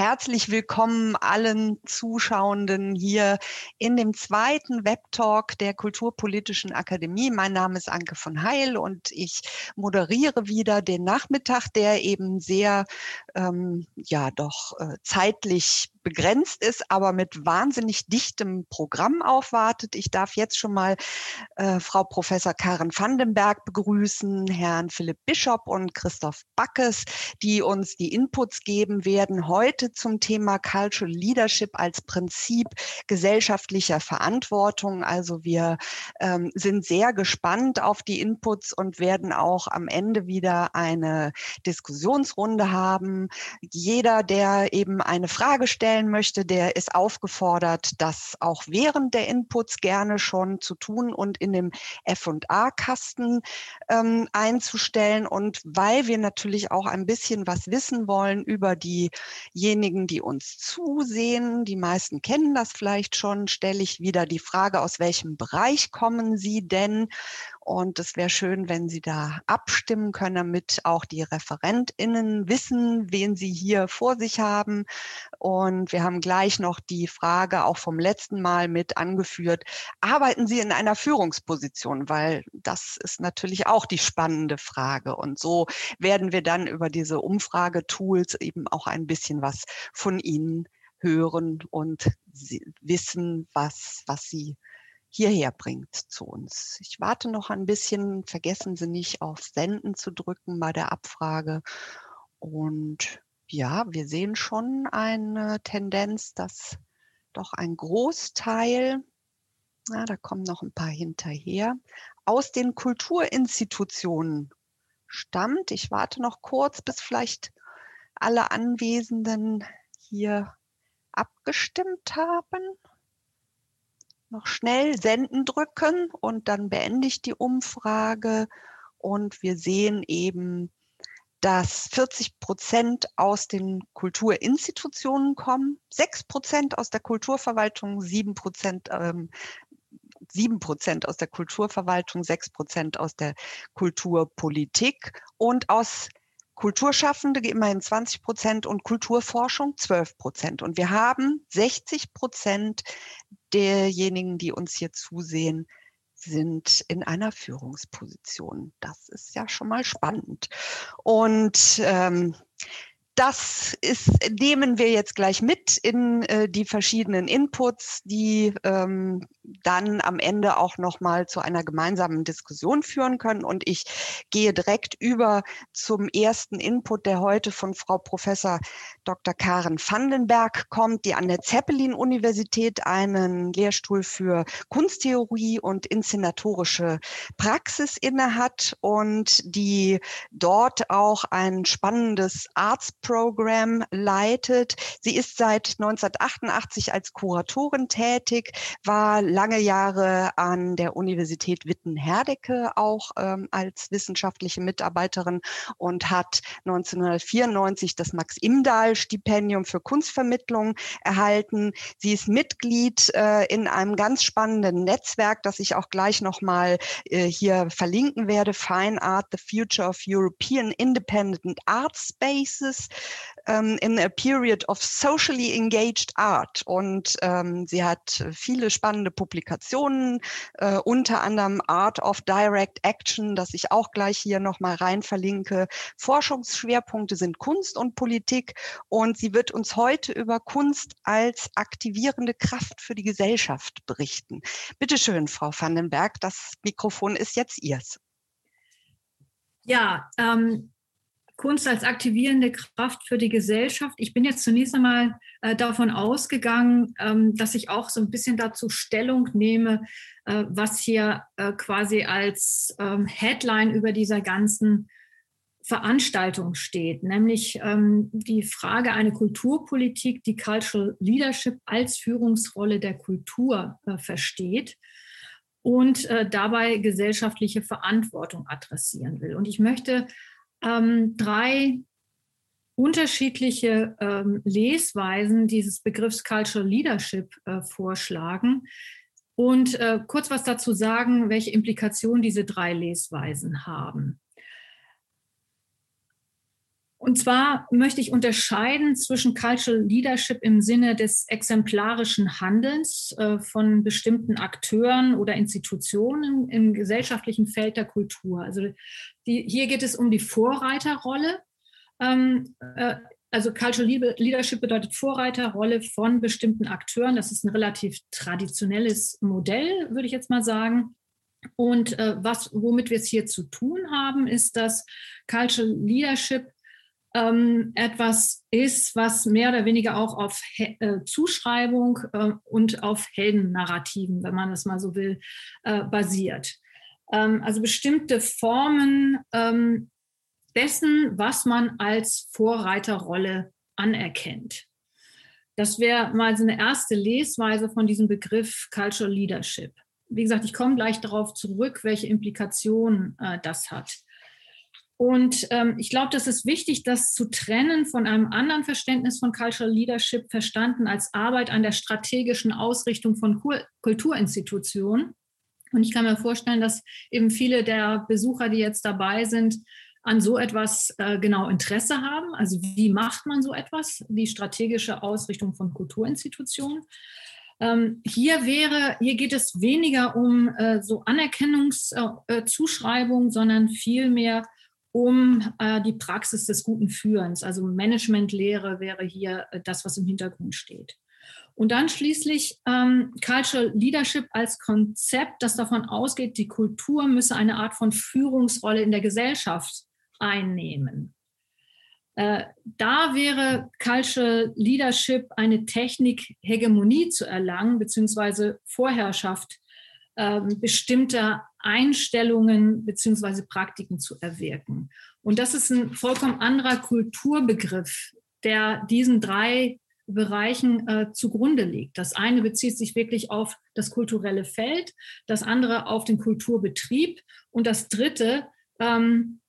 Herzlich willkommen allen Zuschauenden hier in dem zweiten Webtalk der Kulturpolitischen Akademie. Mein Name ist Anke von Heil und ich moderiere wieder den Nachmittag, der eben sehr, ähm, ja, doch äh, zeitlich begrenzt ist, aber mit wahnsinnig dichtem Programm aufwartet. Ich darf jetzt schon mal äh, Frau Professor Karen Vandenberg begrüßen, Herrn Philipp Bischopp und Christoph Backes, die uns die Inputs geben werden heute zum Thema Cultural Leadership als Prinzip gesellschaftlicher Verantwortung. Also wir ähm, sind sehr gespannt auf die Inputs und werden auch am Ende wieder eine Diskussionsrunde haben. Jeder, der eben eine Frage stellt, stellen möchte, der ist aufgefordert, das auch während der Inputs gerne schon zu tun und in dem F&A-Kasten ähm, einzustellen. Und weil wir natürlich auch ein bisschen was wissen wollen über diejenigen, die uns zusehen, die meisten kennen das vielleicht schon, stelle ich wieder die Frage, aus welchem Bereich kommen Sie denn? Und es wäre schön, wenn Sie da abstimmen können, damit auch die ReferentInnen wissen, wen sie hier vor sich haben. Und wir haben gleich noch die Frage auch vom letzten Mal mit angeführt. Arbeiten Sie in einer Führungsposition? Weil das ist natürlich auch die spannende Frage. Und so werden wir dann über diese Umfragetools eben auch ein bisschen was von Ihnen hören und wissen, was, was Sie hierher bringt zu uns. Ich warte noch ein bisschen. Vergessen Sie nicht auf Senden zu drücken bei der Abfrage. Und ja, wir sehen schon eine Tendenz, dass doch ein Großteil, na, da kommen noch ein paar hinterher, aus den Kulturinstitutionen stammt. Ich warte noch kurz, bis vielleicht alle Anwesenden hier abgestimmt haben noch schnell Senden drücken und dann beende ich die Umfrage und wir sehen eben, dass 40 Prozent aus den Kulturinstitutionen kommen, 6 Prozent aus der Kulturverwaltung, 7 Prozent ähm, 7 Prozent aus der Kulturverwaltung, 6 Prozent aus der Kulturpolitik und aus Kulturschaffende immerhin 20 Prozent und Kulturforschung 12 Prozent. Und wir haben 60 Prozent derjenigen, die uns hier zusehen, sind in einer Führungsposition. Das ist ja schon mal spannend. Und ähm, das ist, nehmen wir jetzt gleich mit in äh, die verschiedenen Inputs, die ähm, dann am Ende auch nochmal zu einer gemeinsamen Diskussion führen können. Und ich gehe direkt über zum ersten Input, der heute von Frau Professor Dr. Karen Vandenberg kommt, die an der Zeppelin-Universität einen Lehrstuhl für Kunsttheorie und inszenatorische Praxis innehat und die dort auch ein spannendes Arts Program leitet. Sie ist seit 1988 als Kuratorin tätig, war lange Jahre an der Universität Witten-Herdecke auch ähm, als wissenschaftliche Mitarbeiterin und hat 1994 das Max-Imdahl-Stipendium für Kunstvermittlung erhalten. Sie ist Mitglied äh, in einem ganz spannenden Netzwerk, das ich auch gleich nochmal äh, hier verlinken werde, Fine Art, the Future of European Independent Art Spaces ähm, in a period of socially engaged art. Und ähm, sie hat viele spannende Publikationen, äh, unter anderem Art of Direct Action, das ich auch gleich hier nochmal rein verlinke. Forschungsschwerpunkte sind Kunst und Politik. Und sie wird uns heute über Kunst als aktivierende Kraft für die Gesellschaft berichten. Bitte schön, Frau Vandenberg, das Mikrofon ist jetzt Ihrs. Ja, ähm, Kunst als aktivierende Kraft für die Gesellschaft. Ich bin jetzt zunächst einmal äh, davon ausgegangen, ähm, dass ich auch so ein bisschen dazu Stellung nehme, äh, was hier äh, quasi als ähm, Headline über dieser ganzen Veranstaltung steht, nämlich ähm, die Frage, eine Kulturpolitik, die Cultural Leadership als Führungsrolle der Kultur äh, versteht und äh, dabei gesellschaftliche Verantwortung adressieren will. Und ich möchte ähm, drei unterschiedliche ähm, Lesweisen dieses Begriffs Cultural Leadership äh, vorschlagen und äh, kurz was dazu sagen, welche Implikationen diese drei Lesweisen haben. Und zwar möchte ich unterscheiden zwischen Cultural Leadership im Sinne des exemplarischen Handelns äh, von bestimmten Akteuren oder Institutionen im gesellschaftlichen Feld der Kultur. Also die, hier geht es um die Vorreiterrolle. Ähm, äh, also Cultural Leadership bedeutet Vorreiterrolle von bestimmten Akteuren. Das ist ein relativ traditionelles Modell, würde ich jetzt mal sagen. Und äh, was, womit wir es hier zu tun haben, ist, dass Cultural Leadership ähm, etwas ist, was mehr oder weniger auch auf He äh, Zuschreibung äh, und auf Heldennarrativen, wenn man das mal so will, äh, basiert. Ähm, also bestimmte Formen ähm, dessen, was man als Vorreiterrolle anerkennt. Das wäre mal so eine erste Lesweise von diesem Begriff Cultural Leadership. Wie gesagt, ich komme gleich darauf zurück, welche Implikationen äh, das hat. Und ähm, ich glaube, das ist wichtig, das zu trennen von einem anderen Verständnis von Cultural Leadership, verstanden als Arbeit an der strategischen Ausrichtung von Kulturinstitutionen. Und ich kann mir vorstellen, dass eben viele der Besucher, die jetzt dabei sind, an so etwas äh, genau Interesse haben. Also wie macht man so etwas, die strategische Ausrichtung von Kulturinstitutionen? Ähm, hier wäre, hier geht es weniger um äh, so Anerkennungszuschreibung, äh, sondern vielmehr um äh, die Praxis des guten Führens. Also Managementlehre wäre hier äh, das, was im Hintergrund steht. Und dann schließlich ähm, Cultural Leadership als Konzept, das davon ausgeht, die Kultur müsse eine Art von Führungsrolle in der Gesellschaft einnehmen. Äh, da wäre Cultural Leadership eine Technik, Hegemonie zu erlangen, beziehungsweise Vorherrschaft äh, bestimmter Einstellungen beziehungsweise Praktiken zu erwirken. Und das ist ein vollkommen anderer Kulturbegriff, der diesen drei Bereichen äh, zugrunde liegt. Das eine bezieht sich wirklich auf das kulturelle Feld, das andere auf den Kulturbetrieb und das dritte ähm,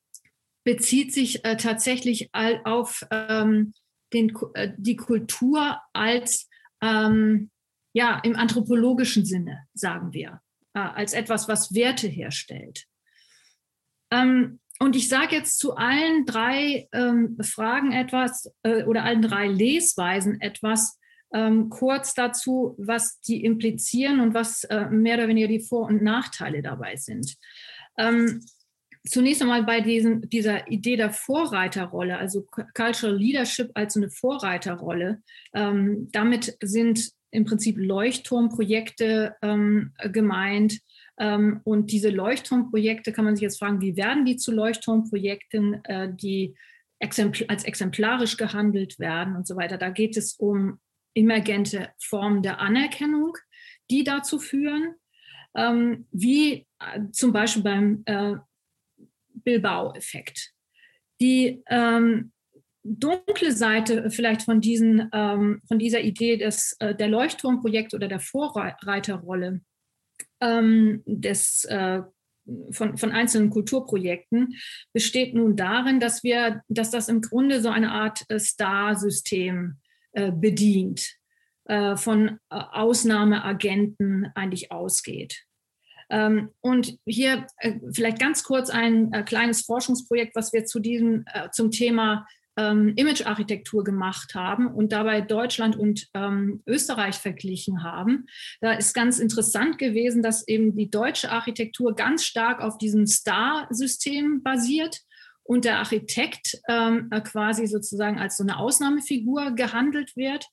bezieht sich äh, tatsächlich auf ähm, den, äh, die Kultur als ähm, ja im anthropologischen Sinne, sagen wir. Äh, als etwas, was Werte herstellt. Ähm, und ich sage jetzt zu allen drei ähm, Fragen etwas äh, oder allen drei Lesweisen etwas ähm, kurz dazu, was die implizieren und was äh, mehr oder weniger die Vor- und Nachteile dabei sind. Ähm, zunächst einmal bei diesen, dieser Idee der Vorreiterrolle, also Cultural Leadership als eine Vorreiterrolle. Ähm, damit sind im Prinzip Leuchtturmprojekte ähm, gemeint. Ähm, und diese Leuchtturmprojekte kann man sich jetzt fragen, wie werden die zu Leuchtturmprojekten, äh, die exempl als exemplarisch gehandelt werden und so weiter. Da geht es um emergente Formen der Anerkennung, die dazu führen, ähm, wie äh, zum Beispiel beim äh, Bilbao-Effekt. Die ähm, dunkle Seite vielleicht von, diesen, ähm, von dieser Idee des, äh, der Leuchtturmprojekte oder der Vorreiterrolle ähm, des, äh, von, von einzelnen Kulturprojekten besteht nun darin, dass wir, dass das im Grunde so eine Art äh, Star-System äh, bedient, äh, von äh, Ausnahmeagenten eigentlich ausgeht. Ähm, und hier vielleicht ganz kurz ein kleines Forschungsprojekt, was wir zu diesem, zum Thema ähm, Imagearchitektur gemacht haben und dabei Deutschland und ähm, Österreich verglichen haben. Da ist ganz interessant gewesen, dass eben die deutsche Architektur ganz stark auf diesem Star-System basiert und der Architekt ähm, quasi sozusagen als so eine Ausnahmefigur gehandelt wird.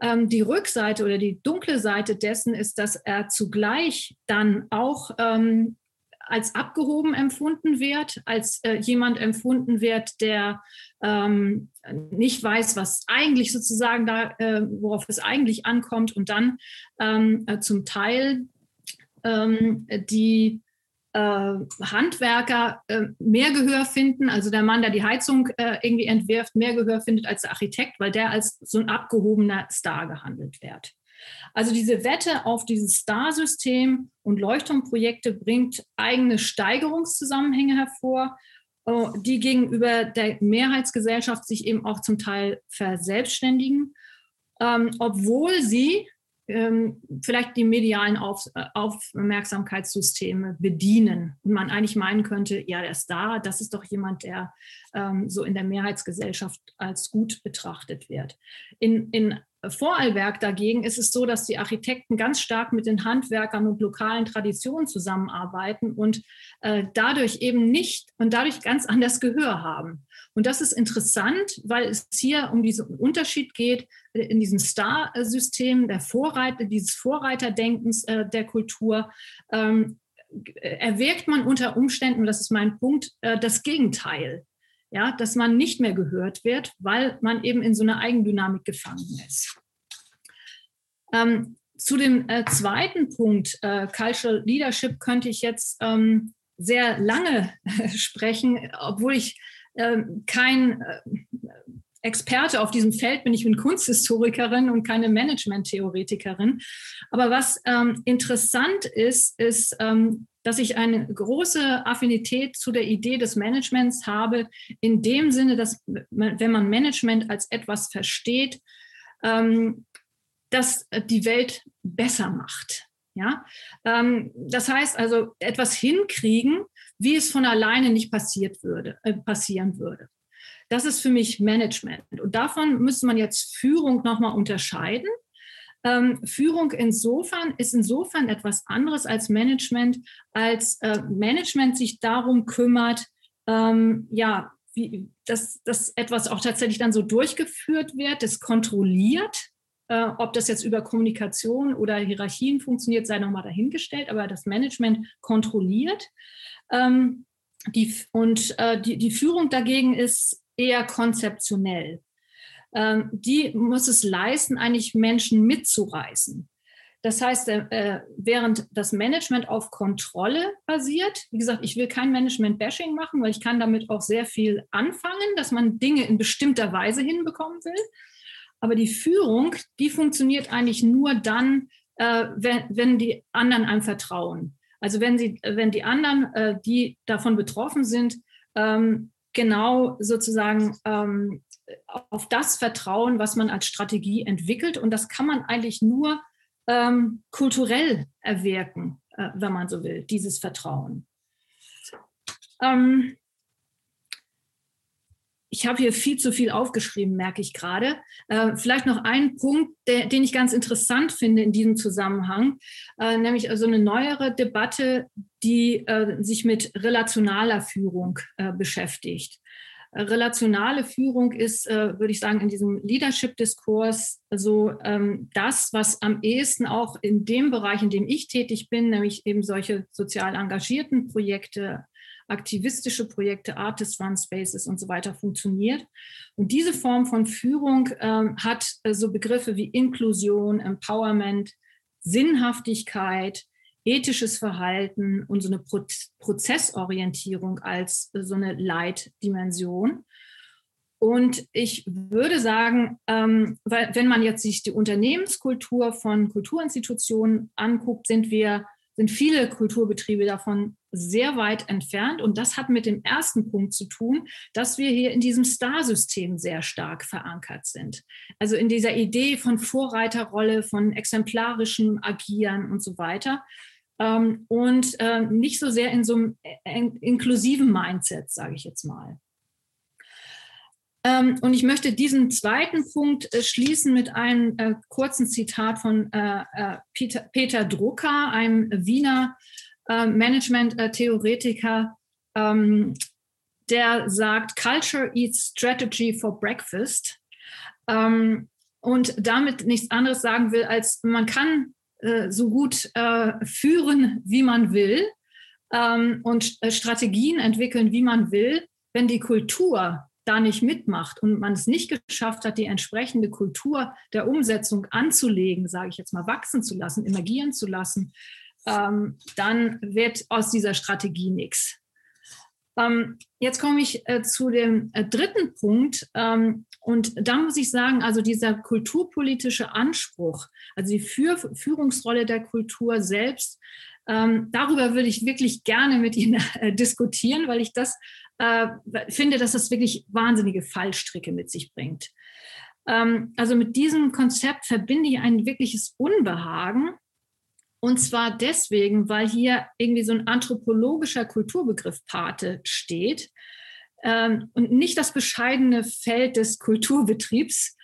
Ähm, die Rückseite oder die dunkle Seite dessen ist, dass er zugleich dann auch ähm, als abgehoben empfunden wird, als äh, jemand empfunden wird, der ähm, nicht weiß, was eigentlich sozusagen da, äh, worauf es eigentlich ankommt und dann ähm, äh, zum Teil ähm, die äh, Handwerker äh, mehr Gehör finden, also der Mann, der die Heizung äh, irgendwie entwirft, mehr Gehör findet als der Architekt, weil der als so ein abgehobener Star gehandelt wird. Also diese Wette auf dieses Star-System und Leuchtturmprojekte bringt eigene Steigerungszusammenhänge hervor, äh, die gegenüber der Mehrheitsgesellschaft sich eben auch zum Teil verselbstständigen, ähm, obwohl sie ähm, vielleicht die medialen Auf, äh, Aufmerksamkeitssysteme bedienen und man eigentlich meinen könnte, ja, der da, das ist doch jemand, der ähm, so in der Mehrheitsgesellschaft als gut betrachtet wird. In, in Vorarlberg dagegen ist es so, dass die Architekten ganz stark mit den Handwerkern und lokalen Traditionen zusammenarbeiten und äh, dadurch eben nicht und dadurch ganz anders Gehör haben. Und das ist interessant, weil es hier um diesen Unterschied geht äh, in diesem Star-System der Vorreiter, dieses Vorreiterdenkens äh, der Kultur. Ähm, erwirkt man unter Umständen, das ist mein Punkt, äh, das Gegenteil ja, dass man nicht mehr gehört wird, weil man eben in so einer Eigendynamik gefangen ist. Ähm, zu dem äh, zweiten Punkt, äh, Cultural Leadership, könnte ich jetzt ähm, sehr lange äh, sprechen, obwohl ich ähm, kein äh, Experte auf diesem Feld bin. Ich bin Kunsthistorikerin und keine Management-Theoretikerin. Aber was ähm, interessant ist, ist, ähm, dass ich eine große Affinität zu der Idee des Managements habe, in dem Sinne, dass wenn man Management als etwas versteht, ähm, das die Welt besser macht. Ja? Ähm, das heißt also, etwas hinkriegen, wie es von alleine nicht passiert würde, äh, passieren würde. Das ist für mich Management. Und davon müsste man jetzt Führung nochmal unterscheiden. Ähm, Führung insofern ist insofern etwas anderes als Management, als äh, Management sich darum kümmert, ähm, ja, wie, dass, dass etwas auch tatsächlich dann so durchgeführt wird, das kontrolliert. Äh, ob das jetzt über Kommunikation oder Hierarchien funktioniert, sei nochmal dahingestellt, aber das Management kontrolliert. Ähm, die, und äh, die, die Führung dagegen ist eher konzeptionell. Ähm, die muss es leisten, eigentlich Menschen mitzureißen. Das heißt, äh, während das Management auf Kontrolle basiert, wie gesagt, ich will kein Management-Bashing machen, weil ich kann damit auch sehr viel anfangen, dass man Dinge in bestimmter Weise hinbekommen will. Aber die Führung, die funktioniert eigentlich nur dann, äh, wenn, wenn die anderen einem vertrauen. Also wenn, sie, wenn die anderen, äh, die davon betroffen sind, ähm, genau sozusagen ähm, auf das vertrauen, was man als Strategie entwickelt. Und das kann man eigentlich nur ähm, kulturell erwirken, äh, wenn man so will, dieses Vertrauen. Ähm, ich habe hier viel zu viel aufgeschrieben, merke ich gerade. Äh, vielleicht noch ein Punkt, der, den ich ganz interessant finde in diesem Zusammenhang, äh, nämlich also eine neuere Debatte, die äh, sich mit relationaler Führung äh, beschäftigt. Relationale Führung ist, äh, würde ich sagen, in diesem Leadership-Diskurs so ähm, das, was am ehesten auch in dem Bereich, in dem ich tätig bin, nämlich eben solche sozial engagierten Projekte, aktivistische Projekte, Artist Run Spaces und so weiter funktioniert. Und diese Form von Führung ähm, hat äh, so Begriffe wie Inklusion, Empowerment, Sinnhaftigkeit, ethisches Verhalten und so eine Pro Prozessorientierung als so eine Leitdimension. Und ich würde sagen, ähm, weil, wenn man jetzt sich die Unternehmenskultur von Kulturinstitutionen anguckt, sind wir sind viele Kulturbetriebe davon sehr weit entfernt. Und das hat mit dem ersten Punkt zu tun, dass wir hier in diesem Star-System sehr stark verankert sind. Also in dieser Idee von Vorreiterrolle, von exemplarischem Agieren und so weiter. Ähm, und äh, nicht so sehr in so einem äh, inklusiven Mindset, sage ich jetzt mal. Ähm, und ich möchte diesen zweiten Punkt äh, schließen mit einem kurzen Zitat von Peter, Peter Drucker, einem Wiener Management-Theoretiker, ähm, der sagt, Culture eats strategy for breakfast. und damit nichts anderes sagen will, als man kann äh, so gut äh, führen, wie man will ähm, und äh, Strategien entwickeln, wie man will, wenn die Kultur da nicht mitmacht und man es nicht geschafft hat, die entsprechende Kultur der Umsetzung anzulegen, sage ich jetzt mal, wachsen zu lassen, emergieren zu lassen, ähm, dann wird aus dieser Strategie nichts. Ähm, jetzt komme ich äh, zu dem äh, dritten Punkt. Ähm, und da muss ich sagen, also dieser kulturpolitische Anspruch, also die Für Führungsrolle der Kultur selbst, ähm, darüber würde ich wirklich gerne mit Ihnen äh, diskutieren, weil ich das äh, finde, dass das wirklich wahnsinnige Fallstricke mit sich bringt. Ähm, also mit diesem Konzept verbinde ich ein wirkliches Unbehagen. Und zwar deswegen, weil hier irgendwie so ein anthropologischer Kulturbegriff Pate steht ähm, und nicht das bescheidene Feld des Kulturbetriebs,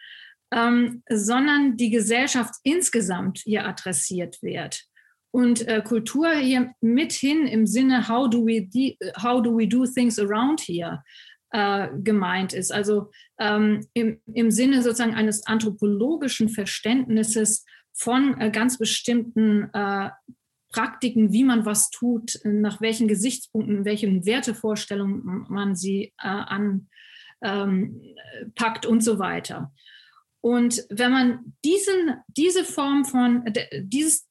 ähm, sondern die Gesellschaft insgesamt hier adressiert wird. Und äh, Kultur hier mithin im Sinne, how do we, how do, we do things around here? Äh, gemeint ist. Also ähm, im, im Sinne sozusagen eines anthropologischen Verständnisses von äh, ganz bestimmten äh, Praktiken, wie man was tut, nach welchen Gesichtspunkten, welchen Wertevorstellungen man sie äh, anpackt ähm, und so weiter. Und wenn man diesen, diese Form von, dieses,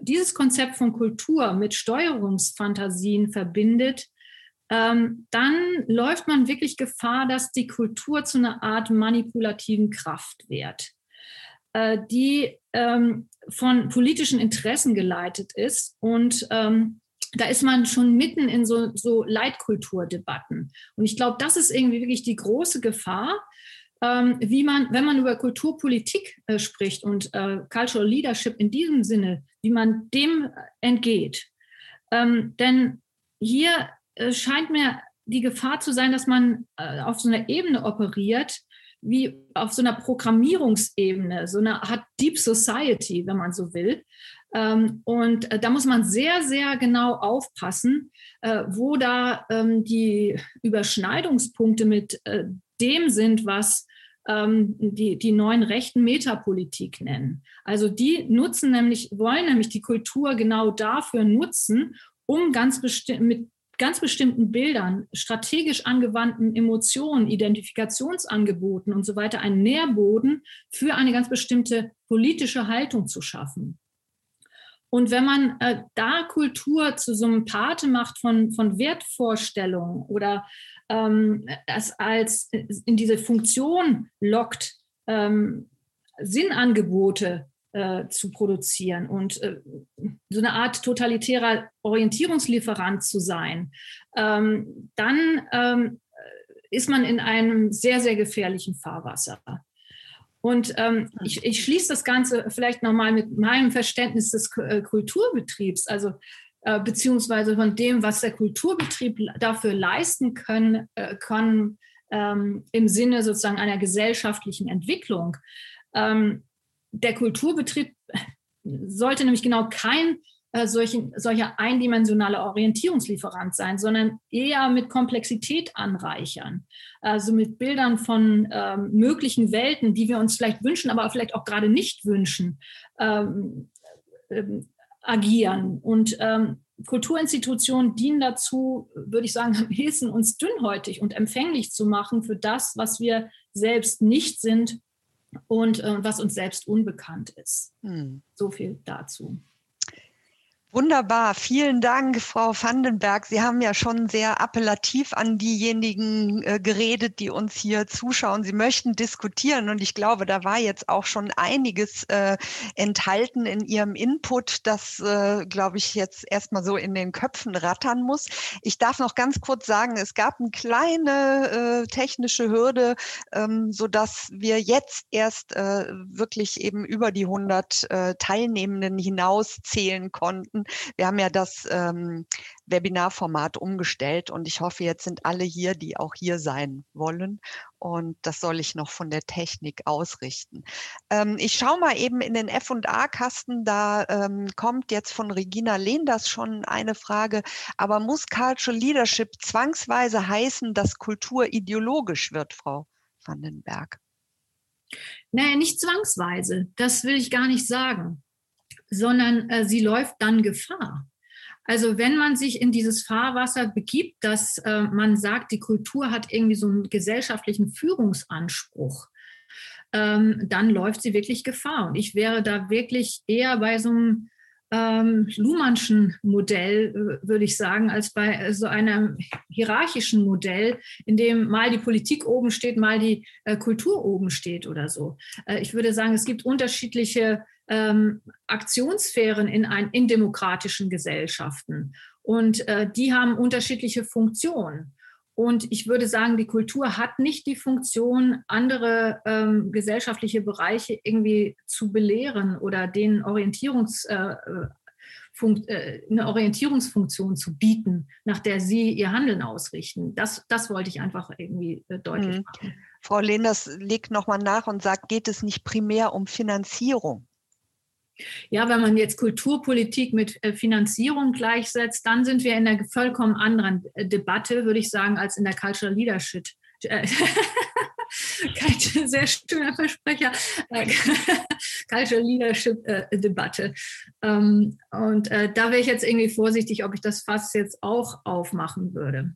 dieses Konzept von Kultur mit Steuerungsfantasien verbindet, ähm, dann läuft man wirklich Gefahr, dass die Kultur zu einer Art manipulativen Kraft wird, äh, die ähm, von politischen Interessen geleitet ist. Und ähm, da ist man schon mitten in so, so Leitkulturdebatten. Und ich glaube, das ist irgendwie wirklich die große Gefahr, ähm, wie man, wenn man über Kulturpolitik äh, spricht und äh, Cultural Leadership in diesem Sinne, wie man dem entgeht. Ähm, denn hier äh, scheint mir die Gefahr zu sein, dass man äh, auf so einer Ebene operiert, wie auf so einer Programmierungsebene, so eine Art Deep Society, wenn man so will. Ähm, und äh, da muss man sehr, sehr genau aufpassen, wo da ähm, die Überschneidungspunkte mit dem sind, was ähm, die, die neuen rechten Metapolitik nennen. Also die nutzen nämlich, wollen nämlich die Kultur genau dafür nutzen, um ganz bestimmt mit ganz bestimmten Bildern, strategisch angewandten Emotionen, Identifikationsangeboten und so weiter einen Nährboden für eine ganz bestimmte politische Haltung zu schaffen. Und wenn man äh, da Kultur zu so einem Pate macht von, von Wertvorstellungen oder ähm, es als in diese Funktion lockt, ähm, Sinnangebote äh, zu produzieren und äh, so eine Art totalitärer Orientierungslieferant zu sein, ähm, dann ähm, ist man in einem sehr, sehr gefährlichen Fahrwasser. Und ähm, ich, ich schließe das Ganze vielleicht nochmal mit meinem Verständnis des äh, Kulturbetriebs, also äh, beziehungsweise von dem, was der Kulturbetrieb dafür leisten können, äh, kann ähm, im Sinne sozusagen einer gesellschaftlichen Entwicklung. Ähm, der Kulturbetrieb sollte nämlich genau kein äh, solchen, solcher eindimensionaler Orientierungslieferant sein, sondern eher mit Komplexität anreichern. Also mit Bildern von ähm, möglichen Welten, die wir uns vielleicht wünschen, aber vielleicht auch gerade nicht wünschen, ähm, ähm, agieren. Und ähm, Kulturinstitutionen dienen dazu, würde ich sagen, am ehesten uns dünnhäutig und empfänglich zu machen für das, was wir selbst nicht sind und äh, was uns selbst unbekannt ist. Hm. So viel dazu. Wunderbar, vielen Dank, Frau Vandenberg. Sie haben ja schon sehr appellativ an diejenigen äh, geredet, die uns hier zuschauen. Sie möchten diskutieren und ich glaube, da war jetzt auch schon einiges äh, enthalten in Ihrem Input, das, äh, glaube ich, jetzt erstmal so in den Köpfen rattern muss. Ich darf noch ganz kurz sagen, es gab eine kleine äh, technische Hürde, ähm, sodass wir jetzt erst äh, wirklich eben über die 100 äh, Teilnehmenden hinaus zählen wir haben ja das ähm, Webinarformat umgestellt und ich hoffe, jetzt sind alle hier, die auch hier sein wollen. Und das soll ich noch von der Technik ausrichten. Ähm, ich schaue mal eben in den F&A-Kasten. Da ähm, kommt jetzt von Regina Lehndas schon eine Frage. Aber muss Cultural Leadership zwangsweise heißen, dass Kultur ideologisch wird, Frau Vandenberg? Naja, nicht zwangsweise. Das will ich gar nicht sagen sondern äh, sie läuft dann Gefahr. Also wenn man sich in dieses Fahrwasser begibt, dass äh, man sagt, die Kultur hat irgendwie so einen gesellschaftlichen Führungsanspruch, ähm, dann läuft sie wirklich Gefahr. Und ich wäre da wirklich eher bei so einem ähm, Luhmannschen Modell, äh, würde ich sagen, als bei so einem hierarchischen Modell, in dem mal die Politik oben steht, mal die äh, Kultur oben steht oder so. Äh, ich würde sagen, es gibt unterschiedliche ähm, Aktionssphären in, ein, in demokratischen Gesellschaften. Und äh, die haben unterschiedliche Funktionen. Und ich würde sagen, die Kultur hat nicht die Funktion, andere ähm, gesellschaftliche Bereiche irgendwie zu belehren oder denen Orientierungs, äh, äh äh, eine Orientierungsfunktion zu bieten, nach der sie ihr Handeln ausrichten. Das, das wollte ich einfach irgendwie äh, deutlich mhm. machen. Frau Lehners legt nochmal nach und sagt, geht es nicht primär um Finanzierung? Ja, wenn man jetzt Kulturpolitik mit äh, Finanzierung gleichsetzt, dann sind wir in einer vollkommen anderen äh, Debatte, würde ich sagen, als in der Cultural Leadership. Äh, kein sehr schöner Versprecher, Cultural Leadership Debatte. Ähm, und da wäre ich jetzt irgendwie vorsichtig, ob ich das Fass jetzt auch aufmachen würde.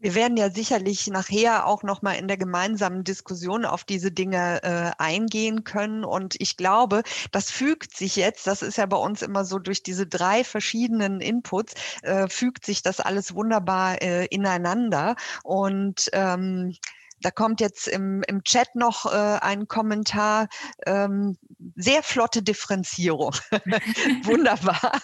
Wir werden ja sicherlich nachher auch noch mal in der gemeinsamen Diskussion auf diese Dinge äh, eingehen können. Und ich glaube, das fügt sich jetzt, das ist ja bei uns immer so durch diese drei verschiedenen Inputs, äh, fügt sich das alles wunderbar äh, ineinander. Und ähm, da kommt jetzt im, im Chat noch äh, ein Kommentar. Ähm, sehr flotte Differenzierung. Wunderbar.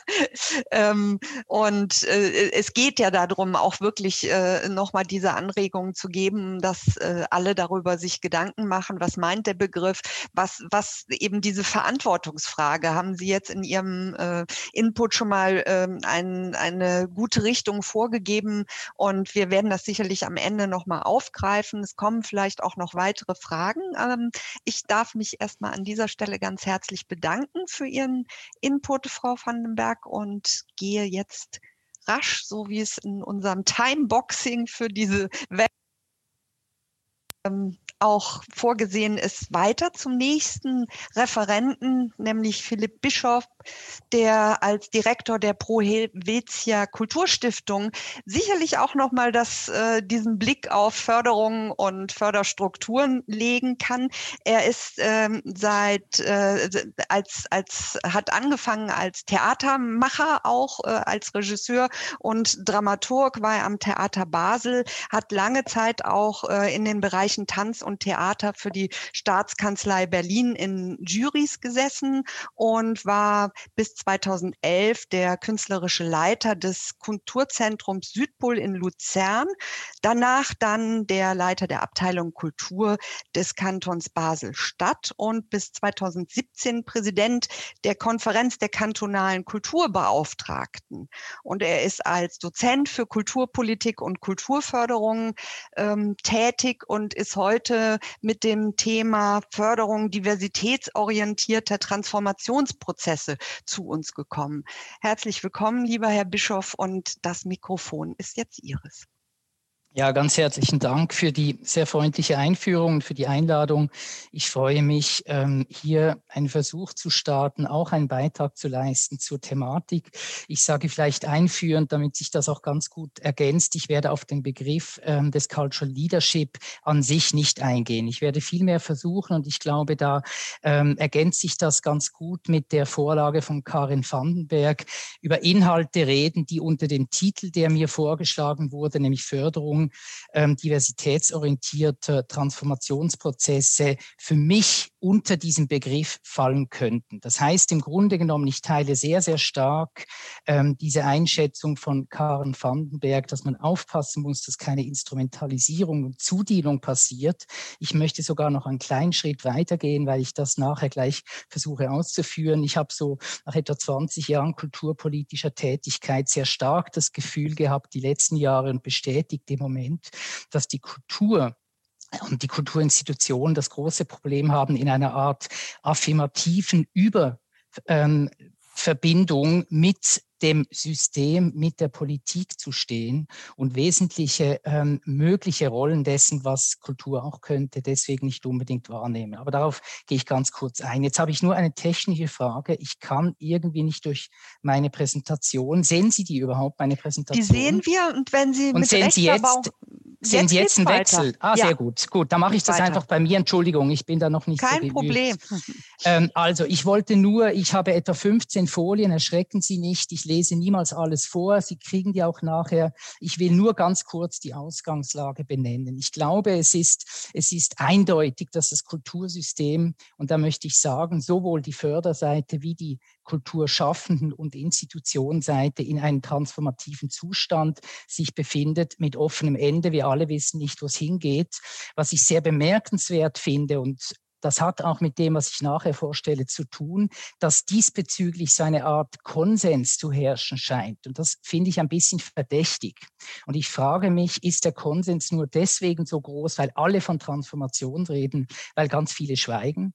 ähm, und äh, es geht ja darum, auch wirklich äh, nochmal diese Anregungen zu geben, dass äh, alle darüber sich Gedanken machen, was meint der Begriff, was, was eben diese Verantwortungsfrage, haben Sie jetzt in Ihrem äh, Input schon mal äh, ein, eine gute Richtung vorgegeben und wir werden das sicherlich am Ende nochmal aufgreifen. Es kommen vielleicht auch noch weitere Fragen. Ähm, ich darf mich erstmal an dieser Stelle ganz herzlich bedanken für Ihren Input, Frau Vandenberg, und gehe jetzt rasch, so wie es in unserem Timeboxing für diese Web ähm, auch vorgesehen ist, weiter zum nächsten Referenten, nämlich Philipp Bischof, der als Direktor der Pro Helvetia Kulturstiftung sicherlich auch nochmal äh, diesen Blick auf Förderung und Förderstrukturen legen kann. Er ist ähm, seit, äh, als, als, hat angefangen als Theatermacher auch, äh, als Regisseur und Dramaturg, war er am Theater Basel, hat lange Zeit auch äh, in den Bereichen Tanz und Theater für die Staatskanzlei Berlin in Juries gesessen und war bis 2011 der künstlerische Leiter des Kulturzentrums Südpol in Luzern. Danach dann der Leiter der Abteilung Kultur des Kantons Basel-Stadt und bis 2017 Präsident der Konferenz der kantonalen Kulturbeauftragten. Und er ist als Dozent für Kulturpolitik und Kulturförderung ähm, tätig und ist heute mit dem Thema Förderung diversitätsorientierter Transformationsprozesse zu uns gekommen. Herzlich willkommen, lieber Herr Bischof, und das Mikrofon ist jetzt Ihres. Ja, ganz herzlichen Dank für die sehr freundliche Einführung und für die Einladung. Ich freue mich, ähm, hier einen Versuch zu starten, auch einen Beitrag zu leisten zur Thematik. Ich sage vielleicht einführend, damit sich das auch ganz gut ergänzt. Ich werde auf den Begriff ähm, des Cultural Leadership an sich nicht eingehen. Ich werde vielmehr versuchen, und ich glaube, da ähm, ergänzt sich das ganz gut mit der Vorlage von Karin Vandenberg, über Inhalte reden, die unter dem Titel, der mir vorgeschlagen wurde, nämlich Förderung ähm, diversitätsorientierte Transformationsprozesse für mich unter diesem Begriff fallen könnten. Das heißt im Grunde genommen, ich teile sehr, sehr stark ähm, diese Einschätzung von Karen Vandenberg, dass man aufpassen muss, dass keine Instrumentalisierung und Zudienung passiert. Ich möchte sogar noch einen kleinen Schritt weitergehen, weil ich das nachher gleich versuche auszuführen. Ich habe so nach etwa 20 Jahren kulturpolitischer Tätigkeit sehr stark das Gefühl gehabt, die letzten Jahre und bestätigt im Moment, dass die Kultur und die Kulturinstitutionen das große Problem haben, in einer Art affirmativen Überverbindung ähm, mit dem System, mit der Politik zu stehen und wesentliche ähm, mögliche Rollen dessen, was Kultur auch könnte, deswegen nicht unbedingt wahrnehmen. Aber darauf gehe ich ganz kurz ein. Jetzt habe ich nur eine technische Frage. Ich kann irgendwie nicht durch meine Präsentation, sehen Sie die überhaupt, meine Präsentation? Die sehen wir und wenn Sie und mit sehen Sie jetzt, Sehen Sie jetzt einen Wechsel? Ah, ja. sehr gut. Gut, dann mache ich das weiter. einfach bei mir. Entschuldigung, ich bin da noch nicht Kein so Problem. Ähm, also ich wollte nur, ich habe etwa 15 Folien, erschrecken Sie nicht, ich lese niemals alles vor, Sie kriegen die auch nachher. Ich will nur ganz kurz die Ausgangslage benennen. Ich glaube, es ist, es ist eindeutig, dass das Kultursystem, und da möchte ich sagen, sowohl die Förderseite wie die Kulturschaffenden und Institutionenseite in einem transformativen Zustand sich befindet mit offenem Ende. Wir alle wissen nicht, wo es hingeht. Was ich sehr bemerkenswert finde und das hat auch mit dem, was ich nachher vorstelle, zu tun, dass diesbezüglich so eine Art Konsens zu herrschen scheint. Und das finde ich ein bisschen verdächtig. Und ich frage mich, ist der Konsens nur deswegen so groß, weil alle von Transformation reden, weil ganz viele schweigen?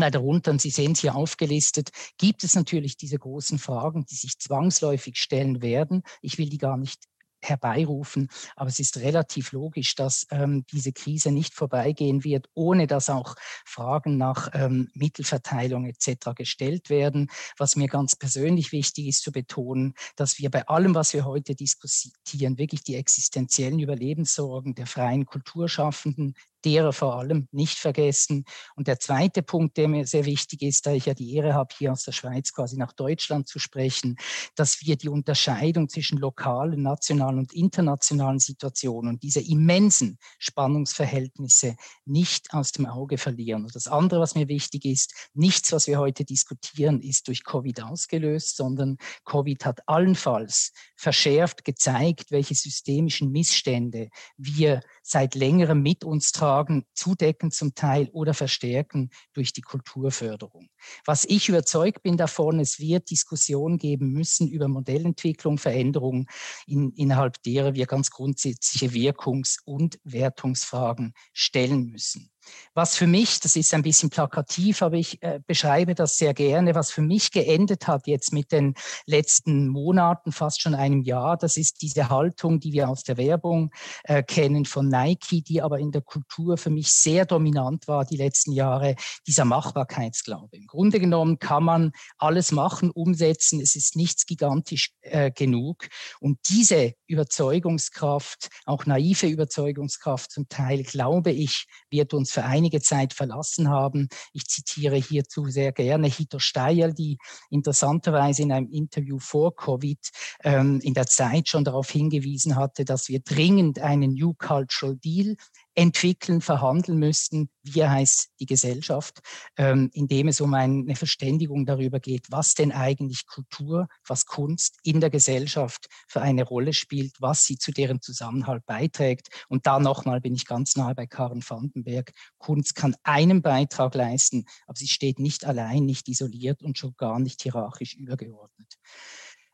Darunter, und Sie sehen es hier aufgelistet, gibt es natürlich diese großen Fragen, die sich zwangsläufig stellen werden. Ich will die gar nicht herbeirufen. Aber es ist relativ logisch, dass ähm, diese Krise nicht vorbeigehen wird, ohne dass auch Fragen nach ähm, Mittelverteilung etc. gestellt werden. Was mir ganz persönlich wichtig ist zu betonen, dass wir bei allem, was wir heute diskutieren, wirklich die existenziellen Überlebenssorgen der freien Kulturschaffenden, derer vor allem nicht vergessen. Und der zweite Punkt, der mir sehr wichtig ist, da ich ja die Ehre habe, hier aus der Schweiz quasi nach Deutschland zu sprechen, dass wir die Unterscheidung zwischen lokalen, nationalen und internationalen Situationen und diese immensen Spannungsverhältnisse nicht aus dem Auge verlieren. Und das andere, was mir wichtig ist, nichts, was wir heute diskutieren, ist durch Covid ausgelöst, sondern Covid hat allenfalls verschärft gezeigt, welche systemischen Missstände wir seit längerem mit uns tragen, zudecken zum Teil oder verstärken durch die Kulturförderung. Was ich überzeugt bin davon, es wird Diskussionen geben müssen über Modellentwicklung, Veränderung, in, innerhalb derer wir ganz grundsätzliche Wirkungs- und Wertungsfragen stellen müssen. Was für mich, das ist ein bisschen plakativ, aber ich äh, beschreibe das sehr gerne, was für mich geendet hat jetzt mit den letzten Monaten, fast schon einem Jahr, das ist diese Haltung, die wir aus der Werbung äh, kennen von Nike, die aber in der Kultur für mich sehr dominant war die letzten Jahre, dieser Machbarkeitsglaube. Im Grunde genommen kann man alles machen, umsetzen, es ist nichts gigantisch äh, genug. Und diese Überzeugungskraft, auch naive Überzeugungskraft zum Teil, glaube ich, wird uns für einige Zeit verlassen haben. Ich zitiere hierzu sehr gerne Hito Steyer, die interessanterweise in einem Interview vor Covid ähm, in der Zeit schon darauf hingewiesen hatte, dass wir dringend einen New Cultural Deal entwickeln, verhandeln müssten, wie heißt die Gesellschaft, ähm, indem es um eine Verständigung darüber geht, was denn eigentlich Kultur, was Kunst in der Gesellschaft für eine Rolle spielt, was sie zu deren Zusammenhalt beiträgt. Und da nochmal bin ich ganz nahe bei Karen Vandenberg. Kunst kann einen Beitrag leisten, aber sie steht nicht allein, nicht isoliert und schon gar nicht hierarchisch übergeordnet.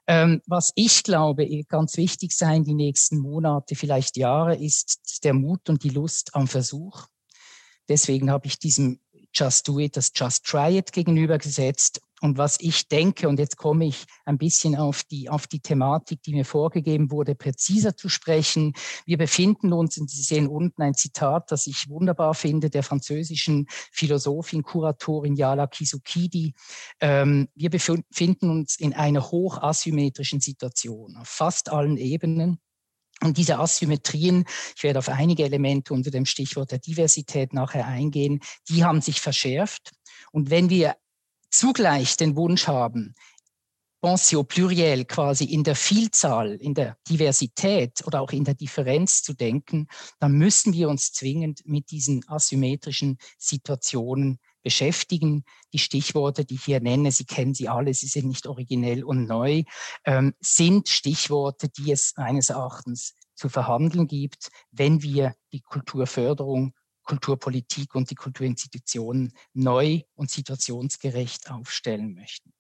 Ähm, was ich glaube, eh, ganz wichtig sein die nächsten Monate, vielleicht Jahre, ist der Mut und die Lust am Versuch. Deswegen habe ich diesem Just Do It, das Just Try It gegenübergesetzt und was ich denke, und jetzt komme ich ein bisschen auf die, auf die Thematik, die mir vorgegeben wurde, präziser zu sprechen. Wir befinden uns, und Sie sehen unten ein Zitat, das ich wunderbar finde, der französischen Philosophin, Kuratorin Yala Kisukidi. Ähm, wir befinden uns in einer hochasymmetrischen Situation auf fast allen Ebenen. Und diese Asymmetrien, ich werde auf einige Elemente unter dem Stichwort der Diversität nachher eingehen, die haben sich verschärft. Und wenn wir zugleich den Wunsch haben, pensio pluriel quasi in der Vielzahl, in der Diversität oder auch in der Differenz zu denken, dann müssen wir uns zwingend mit diesen asymmetrischen Situationen beschäftigen. Die Stichworte, die ich hier nenne, Sie kennen sie alle, sie sind nicht originell und neu, ähm, sind Stichworte, die es meines Erachtens zu verhandeln gibt, wenn wir die Kulturförderung Kulturpolitik und die Kulturinstitutionen neu und situationsgerecht aufstellen möchten.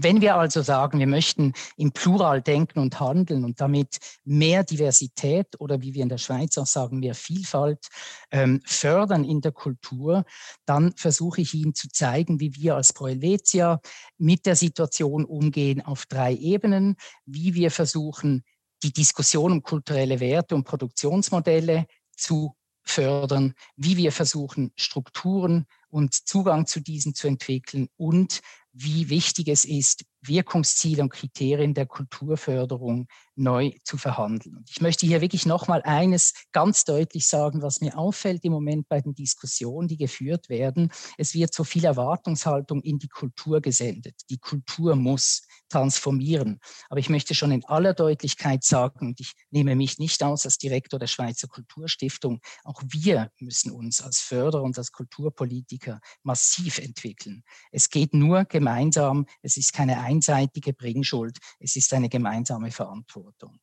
Wenn wir also sagen, wir möchten im Plural denken und handeln und damit mehr Diversität oder wie wir in der Schweiz auch sagen, mehr Vielfalt ähm, fördern in der Kultur, dann versuche ich Ihnen zu zeigen, wie wir als Pro Helvetia mit der Situation umgehen auf drei Ebenen, wie wir versuchen, die Diskussion um kulturelle Werte und Produktionsmodelle zu fördern, wie wir versuchen, Strukturen und Zugang zu diesen zu entwickeln und wie wichtig es ist, Wirkungsziele und Kriterien der Kulturförderung neu zu verhandeln. Ich möchte hier wirklich nochmal eines ganz deutlich sagen, was mir auffällt im Moment bei den Diskussionen, die geführt werden. Es wird so viel Erwartungshaltung in die Kultur gesendet. Die Kultur muss transformieren. Aber ich möchte schon in aller Deutlichkeit sagen, und ich nehme mich nicht aus als Direktor der Schweizer Kulturstiftung, auch wir müssen uns als Förderer und als Kulturpolitiker massiv entwickeln. Es geht nur gemeinsam. Es ist keine einseitige Bringschuld. Es ist eine gemeinsame Verantwortung.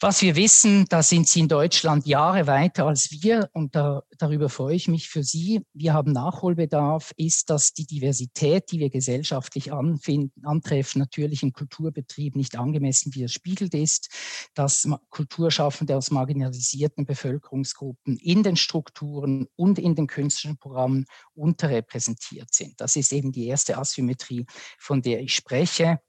Was wir wissen, da sind Sie in Deutschland Jahre weiter als wir und da, darüber freue ich mich für Sie. Wir haben Nachholbedarf, ist, dass die Diversität, die wir gesellschaftlich anfinden, antreffen, natürlich im Kulturbetrieb nicht angemessen widerspiegelt ist, dass Kulturschaffende aus marginalisierten Bevölkerungsgruppen in den Strukturen und in den künstlerischen Programmen unterrepräsentiert sind. Das ist eben die erste Asymmetrie, von der ich spreche.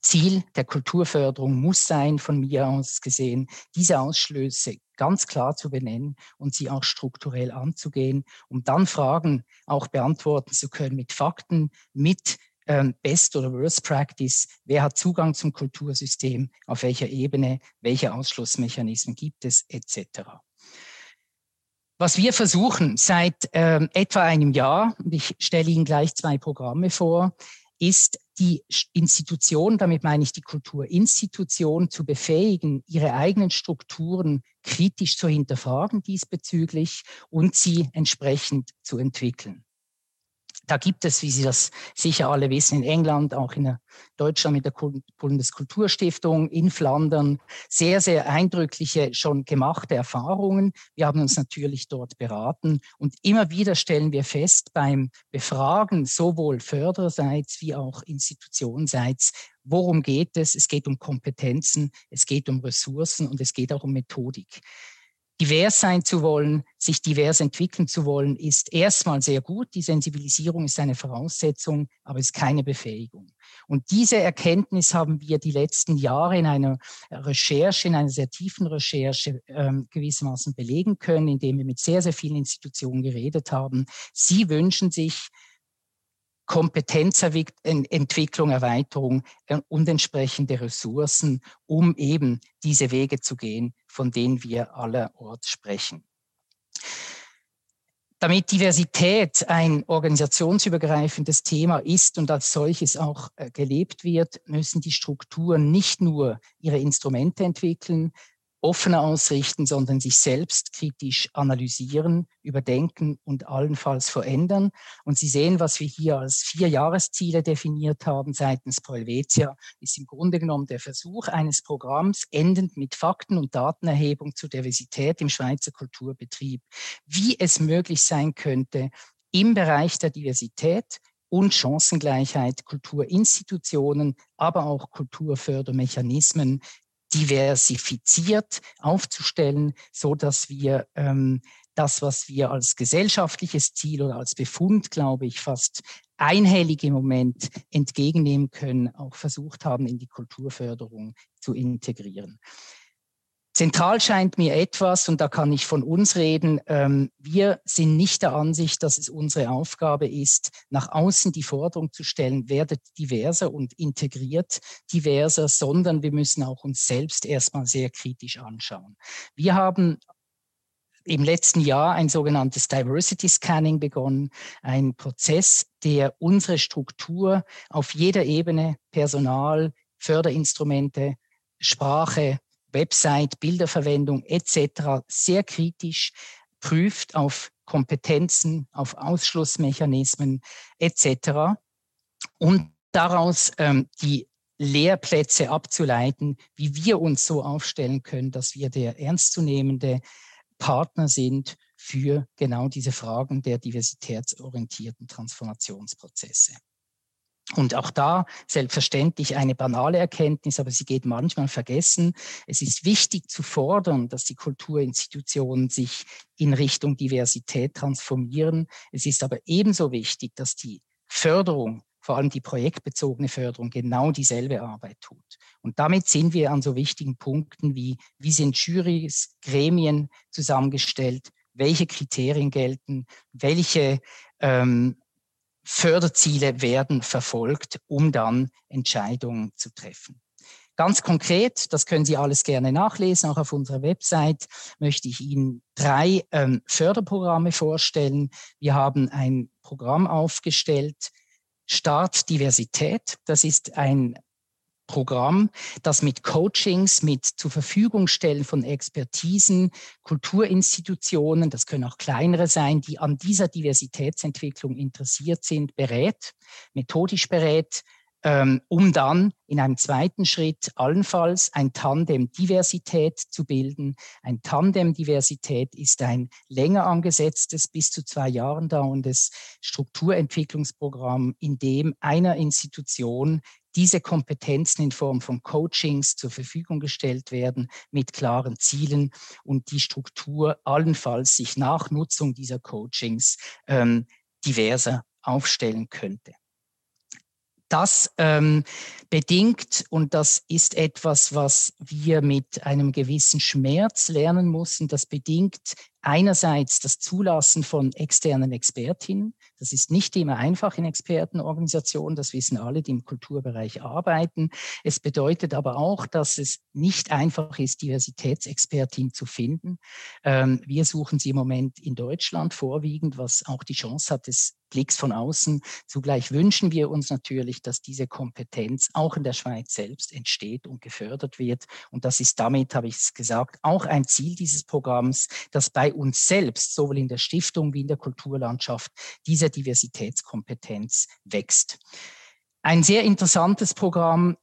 Ziel der Kulturförderung muss sein, von mir aus gesehen, diese Ausschlüsse ganz klar zu benennen und sie auch strukturell anzugehen, um dann Fragen auch beantworten zu können mit Fakten, mit ähm, Best oder Worst Practice, wer hat Zugang zum Kultursystem, auf welcher Ebene, welche Ausschlussmechanismen gibt es, etc. Was wir versuchen seit ähm, etwa einem Jahr, und ich stelle Ihnen gleich zwei Programme vor, ist die Institution, damit meine ich die Kulturinstitution, zu befähigen, ihre eigenen Strukturen kritisch zu hinterfragen diesbezüglich und sie entsprechend zu entwickeln. Da gibt es, wie Sie das sicher alle wissen, in England, auch in Deutschland mit der Bundeskulturstiftung, in Flandern, sehr, sehr eindrückliche, schon gemachte Erfahrungen. Wir haben uns natürlich dort beraten und immer wieder stellen wir fest beim Befragen sowohl Förderseits wie auch Institutionseits, worum geht es? Es geht um Kompetenzen, es geht um Ressourcen und es geht auch um Methodik divers sein zu wollen, sich divers entwickeln zu wollen, ist erstmal sehr gut. Die Sensibilisierung ist eine Voraussetzung, aber ist keine Befähigung. Und diese Erkenntnis haben wir die letzten Jahre in einer Recherche, in einer sehr tiefen Recherche ähm, gewissermaßen belegen können, indem wir mit sehr, sehr vielen Institutionen geredet haben. Sie wünschen sich Kompetenzentwicklung, Erweiterung äh, und entsprechende Ressourcen, um eben diese Wege zu gehen, von denen wir allerorts sprechen. Damit Diversität ein organisationsübergreifendes Thema ist und als solches auch äh, gelebt wird, müssen die Strukturen nicht nur ihre Instrumente entwickeln, offener ausrichten, sondern sich selbst kritisch analysieren, überdenken und allenfalls verändern. Und Sie sehen, was wir hier als vier Jahresziele definiert haben seitens Pro Helvetia, ist im Grunde genommen der Versuch eines Programms, endend mit Fakten- und Datenerhebung zur Diversität im Schweizer Kulturbetrieb, wie es möglich sein könnte, im Bereich der Diversität und Chancengleichheit Kulturinstitutionen, aber auch Kulturfördermechanismen diversifiziert aufzustellen, so dass wir ähm, das, was wir als gesellschaftliches Ziel oder als Befund, glaube ich, fast einhellig im Moment entgegennehmen können, auch versucht haben, in die Kulturförderung zu integrieren. Zentral scheint mir etwas, und da kann ich von uns reden, ähm, wir sind nicht der Ansicht, dass es unsere Aufgabe ist, nach außen die Forderung zu stellen, werdet diverser und integriert diverser, sondern wir müssen auch uns selbst erstmal sehr kritisch anschauen. Wir haben im letzten Jahr ein sogenanntes Diversity Scanning begonnen, ein Prozess, der unsere Struktur auf jeder Ebene, Personal, Förderinstrumente, Sprache, Website, Bilderverwendung etc. sehr kritisch prüft auf Kompetenzen, auf Ausschlussmechanismen etc. und daraus ähm, die Lehrplätze abzuleiten, wie wir uns so aufstellen können, dass wir der ernstzunehmende Partner sind für genau diese Fragen der diversitätsorientierten Transformationsprozesse. Und auch da selbstverständlich eine banale Erkenntnis, aber sie geht manchmal vergessen. Es ist wichtig zu fordern, dass die Kulturinstitutionen sich in Richtung Diversität transformieren. Es ist aber ebenso wichtig, dass die Förderung vor allem die projektbezogene Förderung, genau dieselbe Arbeit tut. Und damit sind wir an so wichtigen Punkten wie, wie sind Jurys, Gremien zusammengestellt, welche Kriterien gelten, welche ähm, Förderziele werden verfolgt, um dann Entscheidungen zu treffen. Ganz konkret, das können Sie alles gerne nachlesen, auch auf unserer Website möchte ich Ihnen drei ähm, Förderprogramme vorstellen. Wir haben ein Programm aufgestellt, Start Diversität. Das ist ein Programm, das mit Coachings, mit zur Verfügung stellen von Expertisen, Kulturinstitutionen, das können auch kleinere sein, die an dieser Diversitätsentwicklung interessiert sind, berät, methodisch berät, ähm, um dann in einem zweiten Schritt allenfalls ein Tandem Diversität zu bilden. Ein Tandem Diversität ist ein länger angesetztes, bis zu zwei Jahren dauerndes Strukturentwicklungsprogramm, in dem einer Institution diese Kompetenzen in Form von Coachings zur Verfügung gestellt werden mit klaren Zielen und die Struktur allenfalls sich nach Nutzung dieser Coachings ähm, diverser aufstellen könnte. Das ähm, bedingt, und das ist etwas, was wir mit einem gewissen Schmerz lernen mussten, das bedingt einerseits das Zulassen von externen Expertinnen. Das ist nicht immer einfach in Expertenorganisationen, das wissen alle, die im Kulturbereich arbeiten. Es bedeutet aber auch, dass es nicht einfach ist, Diversitätsexpertin zu finden. Ähm, wir suchen sie im Moment in Deutschland vorwiegend, was auch die Chance hat des Blicks von außen. Zugleich wünschen wir uns natürlich, dass diese Kompetenz auch in der Schweiz selbst entsteht und gefördert wird. Und das ist damit, habe ich es gesagt, auch ein Ziel dieses Programms, dass bei uns selbst, sowohl in der Stiftung wie in der Kulturlandschaft, diese Diversitätskompetenz wächst. Ein sehr interessantes Programm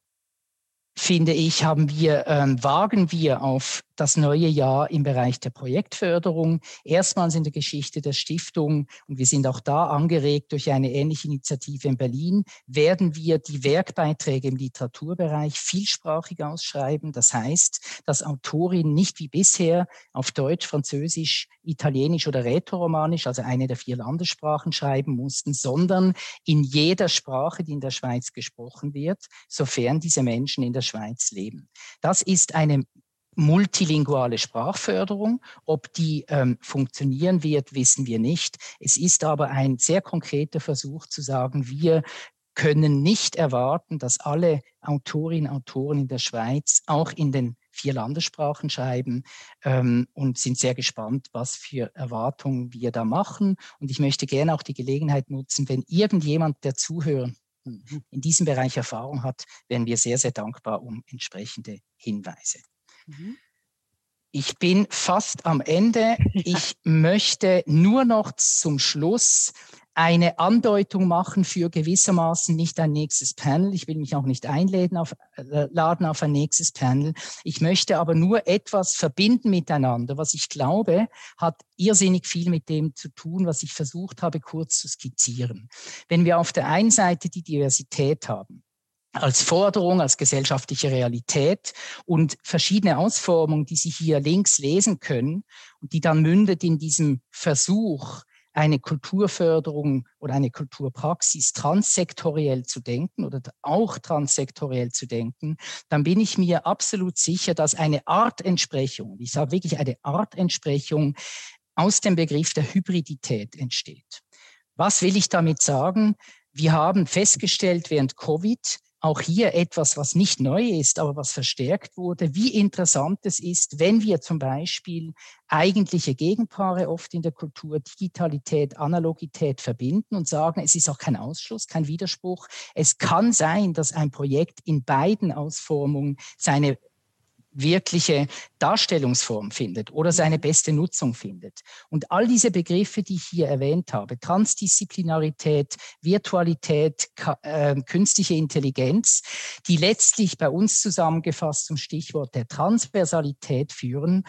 finde ich, haben wir, ähm, wagen wir auf das neue Jahr im Bereich der Projektförderung. Erstmals in der Geschichte der Stiftung, und wir sind auch da angeregt durch eine ähnliche Initiative in Berlin, werden wir die Werkbeiträge im Literaturbereich vielsprachig ausschreiben. Das heißt, dass Autorinnen nicht wie bisher auf Deutsch, Französisch, Italienisch oder Rätoromanisch, also eine der vier Landessprachen, schreiben mussten, sondern in jeder Sprache, die in der Schweiz gesprochen wird, sofern diese Menschen in der Schweiz leben. Das ist eine multilinguale Sprachförderung. Ob die ähm, funktionieren wird, wissen wir nicht. Es ist aber ein sehr konkreter Versuch zu sagen, wir können nicht erwarten, dass alle Autorinnen und Autoren in der Schweiz auch in den vier Landessprachen schreiben ähm, und sind sehr gespannt, was für Erwartungen wir da machen. Und ich möchte gerne auch die Gelegenheit nutzen, wenn irgendjemand der Zuhörer in diesem Bereich Erfahrung hat, wären wir sehr, sehr dankbar um entsprechende Hinweise. Mhm. Ich bin fast am Ende. Ich möchte nur noch zum Schluss eine Andeutung machen für gewissermaßen nicht ein nächstes Panel. Ich will mich auch nicht einladen auf, äh, laden auf ein nächstes Panel. Ich möchte aber nur etwas verbinden miteinander, was ich glaube, hat irrsinnig viel mit dem zu tun, was ich versucht habe, kurz zu skizzieren. Wenn wir auf der einen Seite die Diversität haben, als Forderung, als gesellschaftliche Realität und verschiedene Ausformungen, die Sie hier links lesen können und die dann mündet in diesem Versuch, eine Kulturförderung oder eine Kulturpraxis transsektoriell zu denken oder auch transsektoriell zu denken, dann bin ich mir absolut sicher, dass eine Artentsprechung, ich sage wirklich eine Artentsprechung aus dem Begriff der Hybridität entsteht. Was will ich damit sagen? Wir haben festgestellt während Covid, auch hier etwas, was nicht neu ist, aber was verstärkt wurde, wie interessant es ist, wenn wir zum Beispiel eigentliche Gegenpaare oft in der Kultur, Digitalität, Analogität verbinden und sagen, es ist auch kein Ausschluss, kein Widerspruch. Es kann sein, dass ein Projekt in beiden Ausformungen seine wirkliche Darstellungsform findet oder seine beste Nutzung findet. Und all diese Begriffe, die ich hier erwähnt habe, Transdisziplinarität, Virtualität, äh, künstliche Intelligenz, die letztlich bei uns zusammengefasst zum Stichwort der Transversalität führen,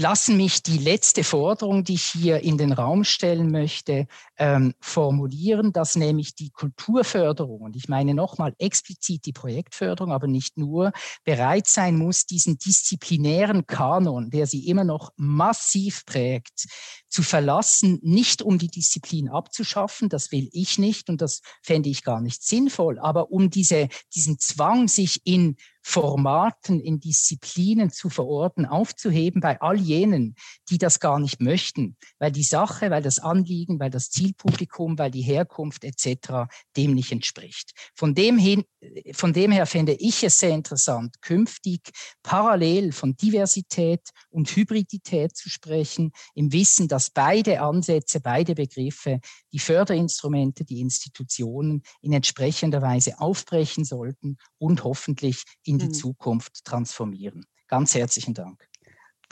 lassen mich die letzte Forderung, die ich hier in den Raum stellen möchte, ähm, formulieren, dass nämlich die Kulturförderung, und ich meine nochmal explizit die Projektförderung, aber nicht nur, bereit sein muss, diesen disziplinären Kanon, der sie immer noch massiv prägt, zu verlassen, nicht um die Disziplin abzuschaffen, das will ich nicht und das fände ich gar nicht sinnvoll, aber um diese, diesen Zwang, sich in Formaten, in Disziplinen zu verorten, aufzuheben bei all jenen, die das gar nicht möchten, weil die Sache, weil das Anliegen, weil das Zielpublikum, weil die Herkunft etc. dem nicht entspricht. Von dem, hin, von dem her fände ich es sehr interessant, künftig parallel von Diversität und Hybridität zu sprechen, im Wissen, dass beide Ansätze, beide Begriffe, die Förderinstrumente, die Institutionen in entsprechender Weise aufbrechen sollten und hoffentlich in die mhm. Zukunft transformieren. Ganz herzlichen Dank.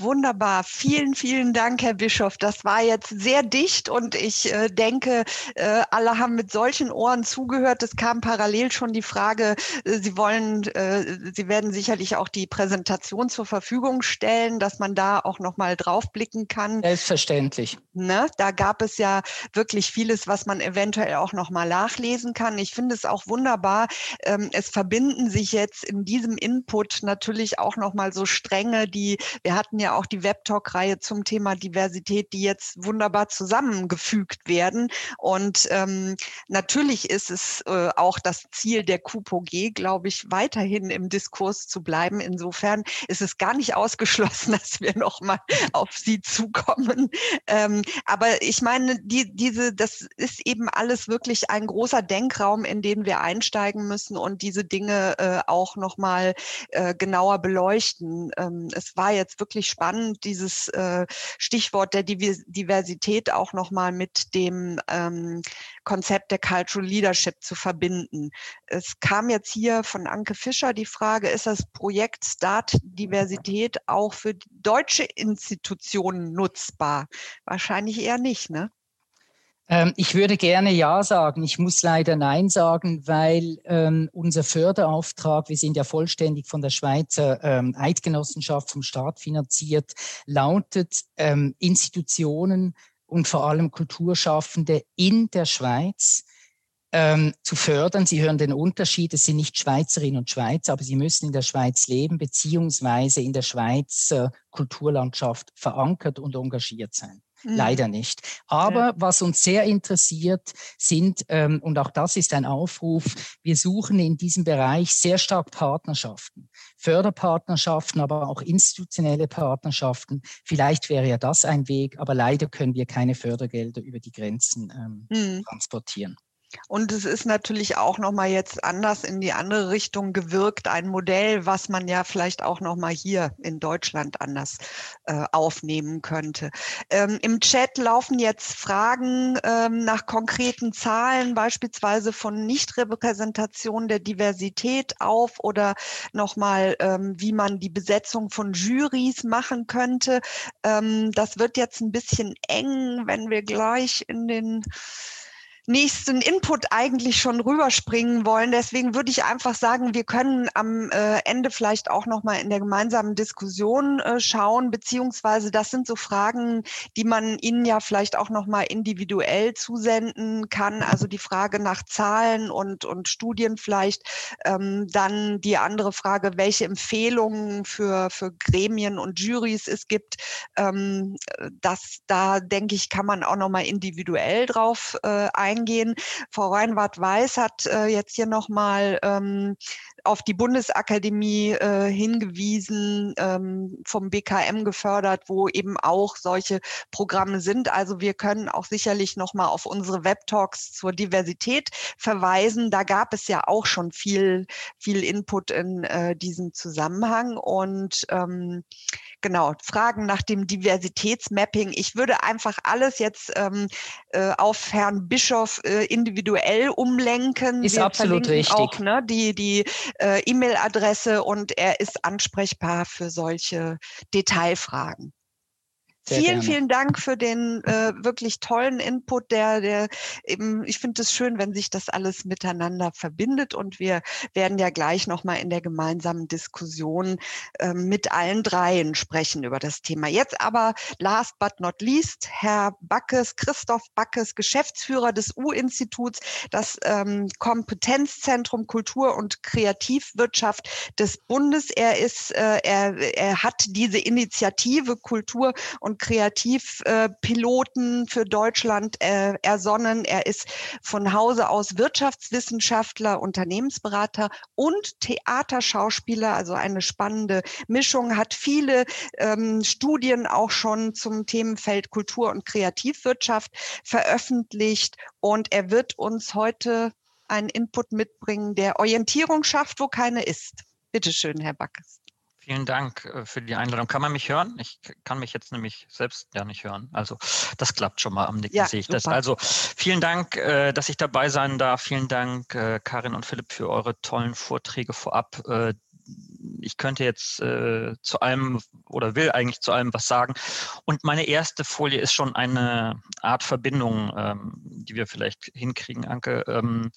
Wunderbar. Vielen, vielen Dank, Herr Bischof. Das war jetzt sehr dicht und ich äh, denke, äh, alle haben mit solchen Ohren zugehört. Es kam parallel schon die Frage, äh, Sie wollen, äh, Sie werden sicherlich auch die Präsentation zur Verfügung stellen, dass man da auch nochmal draufblicken kann. Selbstverständlich. Ne? Da gab es ja wirklich vieles, was man eventuell auch nochmal nachlesen kann. Ich finde es auch wunderbar. Ähm, es verbinden sich jetzt in diesem Input natürlich auch nochmal so Stränge, die wir hatten ja ja auch die Webtalk-Reihe zum Thema Diversität, die jetzt wunderbar zusammengefügt werden. Und ähm, natürlich ist es äh, auch das Ziel der KUPOG, glaube ich, weiterhin im Diskurs zu bleiben. Insofern ist es gar nicht ausgeschlossen, dass wir nochmal auf Sie zukommen. Ähm, aber ich meine, die, diese, das ist eben alles wirklich ein großer Denkraum, in den wir einsteigen müssen und diese Dinge äh, auch nochmal äh, genauer beleuchten. Ähm, es war jetzt wirklich spannend, dieses äh, Stichwort der Diversität auch nochmal mit dem ähm, Konzept der Cultural Leadership zu verbinden. Es kam jetzt hier von Anke Fischer die Frage, ist das Projekt Start Diversität auch für deutsche Institutionen nutzbar? Wahrscheinlich eher nicht, ne? Ähm, ich würde gerne Ja sagen. Ich muss leider Nein sagen, weil ähm, unser Förderauftrag, wir sind ja vollständig von der Schweizer ähm, Eidgenossenschaft vom Staat finanziert, lautet ähm, Institutionen und vor allem Kulturschaffende in der Schweiz ähm, zu fördern. Sie hören den Unterschied. Es sind nicht Schweizerinnen und Schweizer, aber sie müssen in der Schweiz leben, beziehungsweise in der Schweizer Kulturlandschaft verankert und engagiert sein. Mhm. Leider nicht. Aber ja. was uns sehr interessiert sind, ähm, und auch das ist ein Aufruf, wir suchen in diesem Bereich sehr stark Partnerschaften, Förderpartnerschaften, aber auch institutionelle Partnerschaften. Vielleicht wäre ja das ein Weg, aber leider können wir keine Fördergelder über die Grenzen ähm, mhm. transportieren. Und es ist natürlich auch nochmal jetzt anders in die andere Richtung gewirkt, ein Modell, was man ja vielleicht auch nochmal hier in Deutschland anders äh, aufnehmen könnte. Ähm, Im Chat laufen jetzt Fragen ähm, nach konkreten Zahlen, beispielsweise von Nichtrepräsentation der Diversität auf oder nochmal, ähm, wie man die Besetzung von Jurys machen könnte. Ähm, das wird jetzt ein bisschen eng, wenn wir gleich in den nächsten Input eigentlich schon rüberspringen wollen. Deswegen würde ich einfach sagen, wir können am äh, Ende vielleicht auch noch mal in der gemeinsamen Diskussion äh, schauen, beziehungsweise das sind so Fragen, die man Ihnen ja vielleicht auch noch mal individuell zusenden kann. Also die Frage nach Zahlen und, und Studien vielleicht. Ähm, dann die andere Frage, welche Empfehlungen für, für Gremien und Juries es gibt. Ähm, das, da denke ich, kann man auch noch mal individuell drauf äh, eingehen eingehen. Frau Reinwart-Weiß hat äh, jetzt hier nochmal ähm, auf die Bundesakademie äh, hingewiesen, ähm, vom BKM gefördert, wo eben auch solche Programme sind. Also wir können auch sicherlich nochmal auf unsere Webtalks zur Diversität verweisen. Da gab es ja auch schon viel, viel Input in äh, diesem Zusammenhang. Und ähm, genau, Fragen nach dem Diversitätsmapping. Ich würde einfach alles jetzt ähm, äh, auf Herrn Bischof äh, individuell umlenken. Ist Wir absolut richtig. Auch, ne, die die äh, E-Mail-Adresse und er ist ansprechbar für solche Detailfragen. Sehr vielen, gerne. vielen Dank für den äh, wirklich tollen Input, der, der eben, ich finde es schön, wenn sich das alles miteinander verbindet und wir werden ja gleich nochmal in der gemeinsamen Diskussion äh, mit allen dreien sprechen über das Thema. Jetzt aber last but not least, Herr Backes, Christoph Backes, Geschäftsführer des U-Instituts, das ähm, Kompetenzzentrum Kultur und Kreativwirtschaft des Bundes. Er ist, äh, er, er hat diese Initiative Kultur und Kreativpiloten für Deutschland äh, ersonnen. Er ist von Hause aus Wirtschaftswissenschaftler, Unternehmensberater und Theaterschauspieler, also eine spannende Mischung, hat viele ähm, Studien auch schon zum Themenfeld Kultur und Kreativwirtschaft veröffentlicht und er wird uns heute einen Input mitbringen, der Orientierung schafft, wo keine ist. Bitte schön, Herr Backes. Vielen Dank äh, für die Einladung. Kann man mich hören? Ich kann mich jetzt nämlich selbst ja nicht hören. Also das klappt schon mal am Nicken ja, sehe ich das. Also vielen Dank, äh, dass ich dabei sein darf. Vielen Dank, äh, Karin und Philipp, für eure tollen Vorträge vorab ich könnte jetzt äh, zu allem oder will eigentlich zu allem was sagen. Und meine erste Folie ist schon eine Art Verbindung, ähm, die wir vielleicht hinkriegen, Anke. Ähm,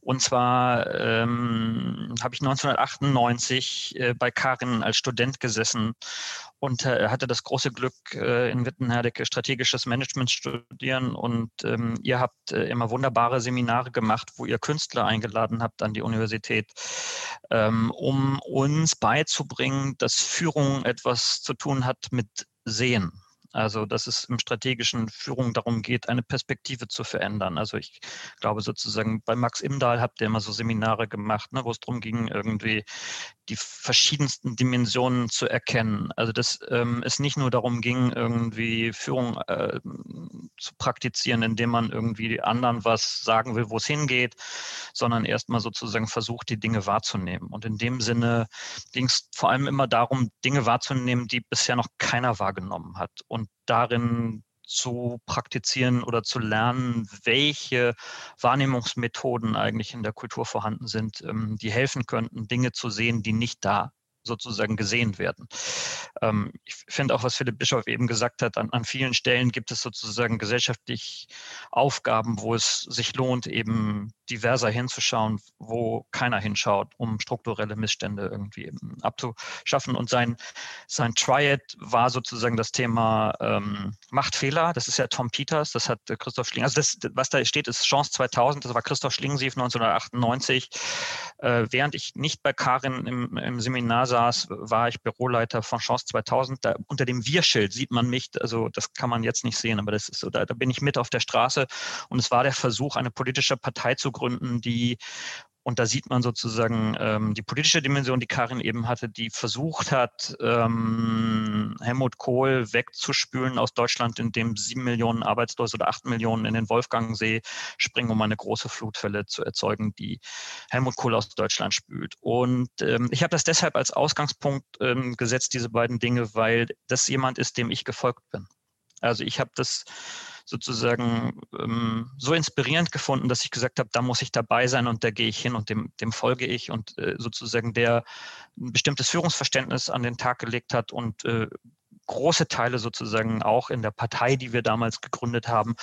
und zwar ähm, habe ich 1998 äh, bei Karin als Student gesessen und äh, hatte das große Glück, äh, in Wittenherdecke strategisches Management studieren. Und ähm, ihr habt äh, immer wunderbare Seminare gemacht, wo ihr Künstler eingeladen habt an die Universität, ähm, um uns beizubringen, dass Führung etwas zu tun hat mit Sehen. Also, dass es im strategischen Führung darum geht, eine Perspektive zu verändern. Also, ich glaube sozusagen, bei Max Imdahl habt ihr immer so Seminare gemacht, ne, wo es darum ging, irgendwie die verschiedensten Dimensionen zu erkennen. Also, dass ähm, es nicht nur darum ging, irgendwie Führung äh, zu praktizieren, indem man irgendwie anderen was sagen will, wo es hingeht, sondern erstmal sozusagen versucht, die Dinge wahrzunehmen. Und in dem Sinne ging es vor allem immer darum, Dinge wahrzunehmen, die bisher noch keiner wahrgenommen hat. Und darin zu praktizieren oder zu lernen, welche Wahrnehmungsmethoden eigentlich in der Kultur vorhanden sind, ähm, die helfen könnten, Dinge zu sehen, die nicht da sozusagen gesehen werden. Ähm, ich finde auch, was Philipp Bischof eben gesagt hat, an, an vielen Stellen gibt es sozusagen gesellschaftlich Aufgaben, wo es sich lohnt, eben diverser hinzuschauen, wo keiner hinschaut, um strukturelle Missstände irgendwie abzuschaffen. Und sein, sein Triad war sozusagen das Thema ähm, Machtfehler. Das ist ja Tom Peters, das hat äh, Christoph Schling. Also das, was da steht, ist Chance 2000. Das war Christoph Schlingensief 1998. Äh, während ich nicht bei Karin im, im Seminar saß, war ich Büroleiter von Chance 2000. Da, unter dem Wir-Schild sieht man mich, also das kann man jetzt nicht sehen, aber das ist so, da, da bin ich mit auf der Straße und es war der Versuch, eine politische Partei zu gründen, die und da sieht man sozusagen ähm, die politische Dimension, die Karin eben hatte, die versucht hat, ähm, Helmut Kohl wegzuspülen aus Deutschland, indem sieben Millionen Arbeitslose oder acht Millionen in den Wolfgangsee springen, um eine große Flutwelle zu erzeugen, die Helmut Kohl aus Deutschland spült. Und ähm, ich habe das deshalb als Ausgangspunkt ähm, gesetzt, diese beiden Dinge, weil das jemand ist, dem ich gefolgt bin. Also ich habe das sozusagen ähm, so inspirierend gefunden, dass ich gesagt habe, da muss ich dabei sein und da gehe ich hin und dem, dem folge ich und äh, sozusagen der ein bestimmtes Führungsverständnis an den Tag gelegt hat und äh, große Teile sozusagen auch in der Partei, die wir damals gegründet haben,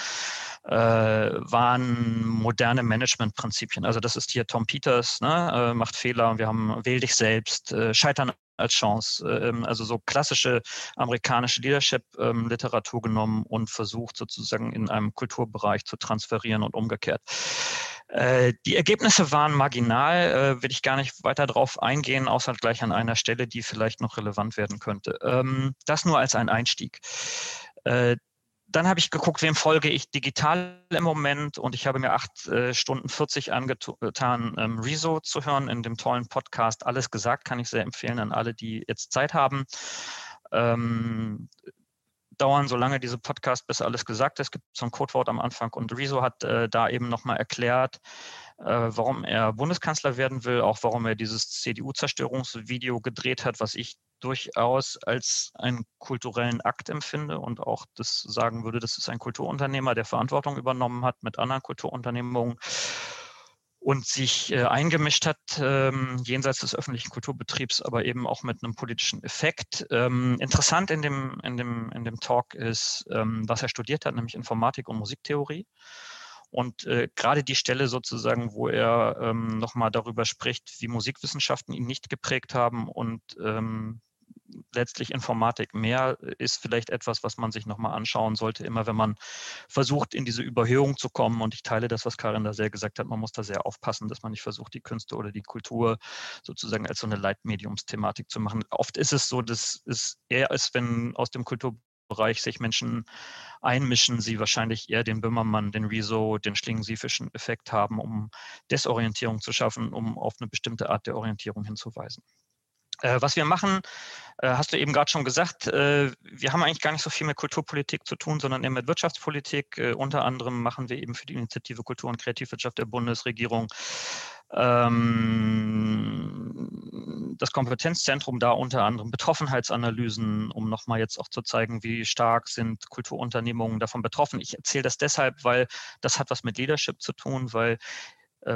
äh, waren moderne Managementprinzipien. Also das ist hier Tom Peters, ne, äh, macht Fehler, wir haben wähl dich selbst, äh, scheitern als Chance. Ähm, also so klassische amerikanische Leadership-Literatur ähm, genommen und versucht sozusagen in einem Kulturbereich zu transferieren und umgekehrt. Äh, die Ergebnisse waren marginal, äh, will ich gar nicht weiter darauf eingehen, außer gleich an einer Stelle, die vielleicht noch relevant werden könnte. Ähm, das nur als ein Einstieg. Äh, dann habe ich geguckt, wem folge ich digital im Moment und ich habe mir acht Stunden 40 angetan, ähm, Rezo zu hören in dem tollen Podcast. Alles gesagt kann ich sehr empfehlen an alle, die jetzt Zeit haben. Dauern so lange diese Podcast, bis alles gesagt ist. Es gibt so ein Codewort am Anfang und Rezo hat äh, da eben nochmal erklärt, äh, warum er Bundeskanzler werden will, auch warum er dieses CDU-Zerstörungsvideo gedreht hat, was ich durchaus als einen kulturellen Akt empfinde und auch das sagen würde, das ist ein Kulturunternehmer, der Verantwortung übernommen hat mit anderen Kulturunternehmungen und sich äh, eingemischt hat, ähm, jenseits des öffentlichen Kulturbetriebs, aber eben auch mit einem politischen Effekt. Ähm, interessant in dem, in, dem, in dem Talk ist, ähm, was er studiert hat, nämlich Informatik und Musiktheorie. Und äh, gerade die Stelle sozusagen, wo er ähm, nochmal darüber spricht, wie Musikwissenschaften ihn nicht geprägt haben und ähm, letztlich Informatik mehr ist vielleicht etwas, was man sich nochmal anschauen sollte, immer wenn man versucht, in diese Überhöhung zu kommen. Und ich teile das, was Karin da sehr gesagt hat, man muss da sehr aufpassen, dass man nicht versucht, die Künste oder die Kultur sozusagen als so eine Leitmediumsthematik zu machen. Oft ist es so, dass es eher ist, wenn aus dem Kultur Kulturbereich sich Menschen einmischen, sie wahrscheinlich eher den Böhmermann, den Rezo, den schlingensiefischen Effekt haben, um Desorientierung zu schaffen, um auf eine bestimmte Art der Orientierung hinzuweisen. Äh, was wir machen, äh, hast du eben gerade schon gesagt, äh, wir haben eigentlich gar nicht so viel mit Kulturpolitik zu tun, sondern eher mit Wirtschaftspolitik. Unter anderem machen wir eben für die Initiative Kultur und Kreativwirtschaft der Bundesregierung ähm, das Kompetenzzentrum da unter anderem Betroffenheitsanalysen, um nochmal jetzt auch zu zeigen, wie stark sind Kulturunternehmungen davon betroffen. Ich erzähle das deshalb, weil das hat was mit Leadership zu tun, weil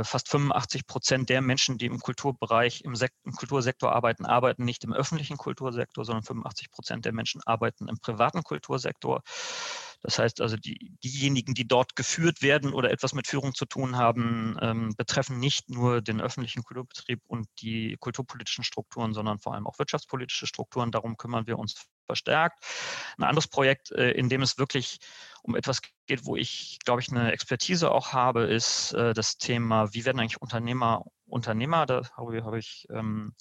fast 85 Prozent der Menschen, die im Kulturbereich, im, im, Kultursektor arbeiten, arbeiten nicht im öffentlichen Kultursektor, sondern 85 Prozent der Menschen arbeiten im privaten Kultursektor. Das heißt also, die, diejenigen, die dort geführt werden oder etwas mit Führung zu tun haben, ähm, betreffen nicht nur den öffentlichen Kulturbetrieb und die kulturpolitischen Strukturen, sondern vor allem auch wirtschaftspolitische Strukturen. Darum kümmern wir uns verstärkt. Ein anderes Projekt, äh, in dem es wirklich um etwas geht, wo ich, glaube ich, eine Expertise auch habe, ist äh, das Thema, wie werden eigentlich Unternehmer Unternehmer? Da habe, ich ähm,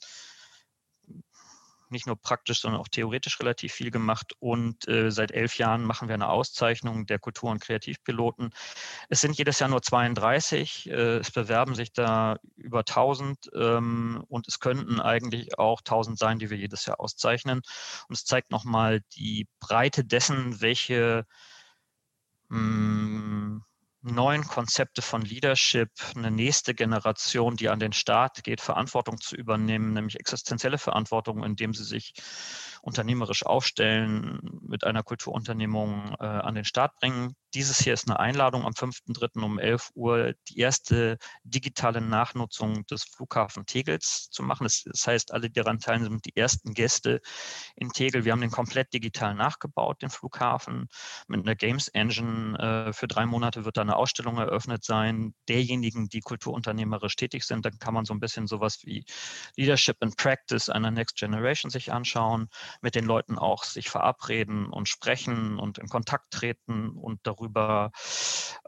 nicht nur praktisch, sondern auch theoretisch relativ viel gemacht. Und äh, seit elf Jahren machen wir eine Auszeichnung der Kultur- und Kreativpiloten. Es sind jedes Jahr nur 32. Äh, es bewerben sich da über 1000 ähm, und es könnten eigentlich auch 1000 sein, die wir jedes Jahr auszeichnen. Und es zeigt nochmal die Breite dessen, welche mh, hm, neuen Konzepte von Leadership, eine nächste Generation, die an den Staat geht, Verantwortung zu übernehmen, nämlich existenzielle Verantwortung, indem sie sich unternehmerisch aufstellen, mit einer Kulturunternehmung äh, an den Start bringen. Dieses hier ist eine Einladung am 5.3. um 11 Uhr, die erste digitale Nachnutzung des Flughafen Tegels zu machen. Das, heißt, alle, die daran teilnehmen, sind die ersten Gäste in Tegel. Wir haben den komplett digital nachgebaut, den Flughafen, mit einer Games Engine. Äh, für drei Monate wird da eine Ausstellung eröffnet sein, derjenigen, die kulturunternehmerisch tätig sind. Dann kann man so ein bisschen sowas wie Leadership and Practice einer Next Generation sich anschauen mit den Leuten auch sich verabreden und sprechen und in Kontakt treten und darüber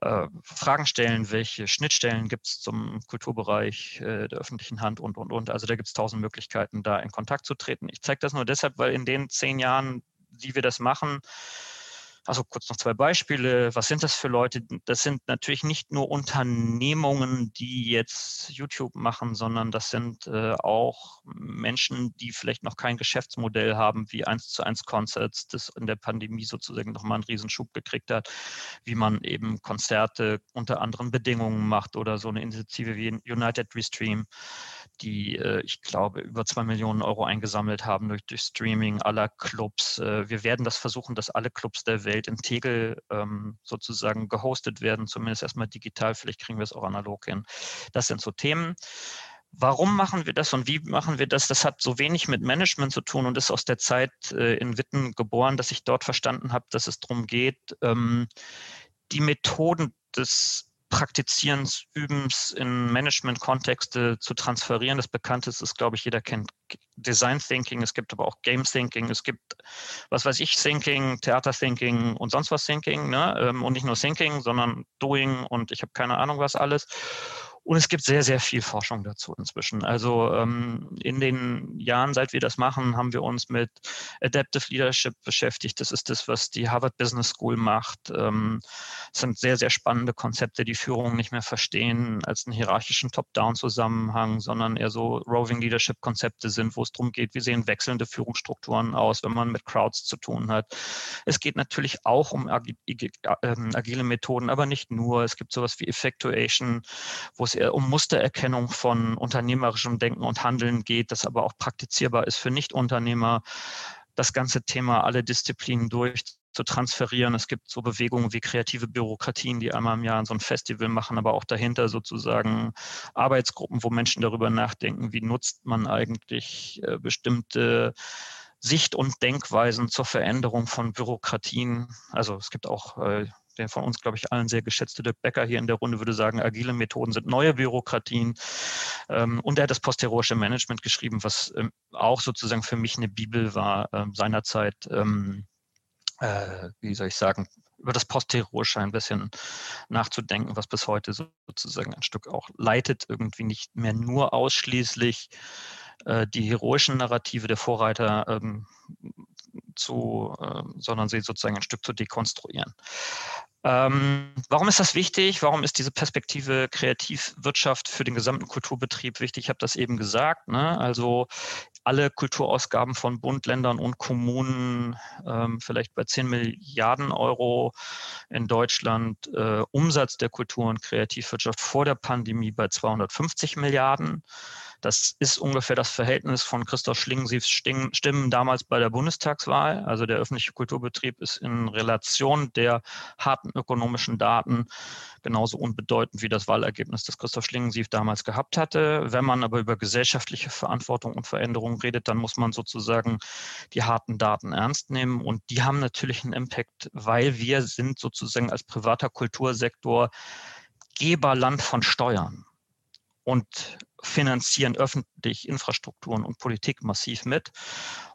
äh, Fragen stellen, welche Schnittstellen gibt es zum Kulturbereich äh, der öffentlichen Hand und, und, und. Also da gibt es tausend Möglichkeiten, da in Kontakt zu treten. Ich zeige das nur deshalb, weil in den zehn Jahren, die wir das machen, also kurz noch zwei Beispiele. Was sind das für Leute? Das sind natürlich nicht nur Unternehmungen, die jetzt YouTube machen, sondern das sind äh, auch Menschen, die vielleicht noch kein Geschäftsmodell haben, wie 1 zu 1 Concerts, das in der Pandemie sozusagen nochmal einen Riesenschub gekriegt hat, wie man eben Konzerte unter anderen Bedingungen macht oder so eine Initiative wie United Restream, die, äh, ich glaube, über zwei Millionen Euro eingesammelt haben durch, durch Streaming aller Clubs. Äh, wir werden das versuchen, dass alle Clubs der Welt in Tegel ähm, sozusagen gehostet werden, zumindest erstmal digital. Vielleicht kriegen wir es auch analog hin. Das sind so Themen. Warum machen wir das und wie machen wir das? Das hat so wenig mit Management zu tun und ist aus der Zeit äh, in Witten geboren, dass ich dort verstanden habe, dass es darum geht, ähm, die Methoden des Praktizierens, Übens in Management-Kontexte zu transferieren. Das Bekannteste ist, glaube ich, jeder kennt Design Thinking, es gibt aber auch Game Thinking, es gibt, was weiß ich, Thinking, Theater Thinking und sonst was Thinking. Ne? Ähm, und nicht nur Thinking, sondern Doing und ich habe keine Ahnung was alles. Und es gibt sehr, sehr viel Forschung dazu inzwischen. Also ähm, in den Jahren, seit wir das machen, haben wir uns mit Adaptive Leadership beschäftigt. Das ist das, was die Harvard Business School macht. Ähm, es sind sehr, sehr spannende Konzepte, die Führung nicht mehr verstehen als einen hierarchischen Top-Down-Zusammenhang, sondern eher so Roving Leadership-Konzepte sind, wo es darum geht, wie sehen wechselnde Führungsstrukturen aus, wenn man mit Crowds zu tun hat. Es geht natürlich auch um ähm, agile Methoden, aber nicht nur. Es gibt sowas wie Effectuation, wo es um Mustererkennung von unternehmerischem Denken und Handeln geht, das aber auch praktizierbar ist für Nichtunternehmer, das ganze Thema alle Disziplinen durch zu transferieren. Es gibt so Bewegungen wie kreative Bürokratien, die einmal im Jahr so ein Festival machen, aber auch dahinter sozusagen Arbeitsgruppen, wo Menschen darüber nachdenken, wie nutzt man eigentlich äh, bestimmte Sicht- und Denkweisen zur Veränderung von Bürokratien. Also es gibt auch äh, der von uns, glaube ich, allen sehr geschätzte Dirk Becker hier in der Runde würde sagen, agile Methoden sind neue Bürokratien. Ähm, und er hat das posterirorische Management geschrieben, was ähm, auch sozusagen für mich eine Bibel war ähm, seinerzeit, äh, wie soll ich sagen, über das Posterirorische ein bisschen nachzudenken, was bis heute sozusagen ein Stück auch leitet, irgendwie nicht mehr nur ausschließlich äh, die heroischen Narrative der Vorreiter ähm, zu, äh, sondern sie sozusagen ein Stück zu dekonstruieren. Ähm, warum ist das wichtig? Warum ist diese Perspektive Kreativwirtschaft für den gesamten Kulturbetrieb wichtig? Ich habe das eben gesagt. Ne? Also alle Kulturausgaben von Bund, Ländern und Kommunen ähm, vielleicht bei 10 Milliarden Euro in Deutschland, äh, Umsatz der Kultur- und Kreativwirtschaft vor der Pandemie bei 250 Milliarden. Das ist ungefähr das Verhältnis von Christoph Schlingensiefs Stimmen damals bei der Bundestagswahl. Also der öffentliche Kulturbetrieb ist in Relation der harten ökonomischen Daten genauso unbedeutend wie das Wahlergebnis, das Christoph Schlingensief damals gehabt hatte. Wenn man aber über gesellschaftliche Verantwortung und Veränderung redet, dann muss man sozusagen die harten Daten ernst nehmen. Und die haben natürlich einen Impact, weil wir sind sozusagen als privater Kultursektor Geberland von Steuern. Und finanzieren öffentlich Infrastrukturen und Politik massiv mit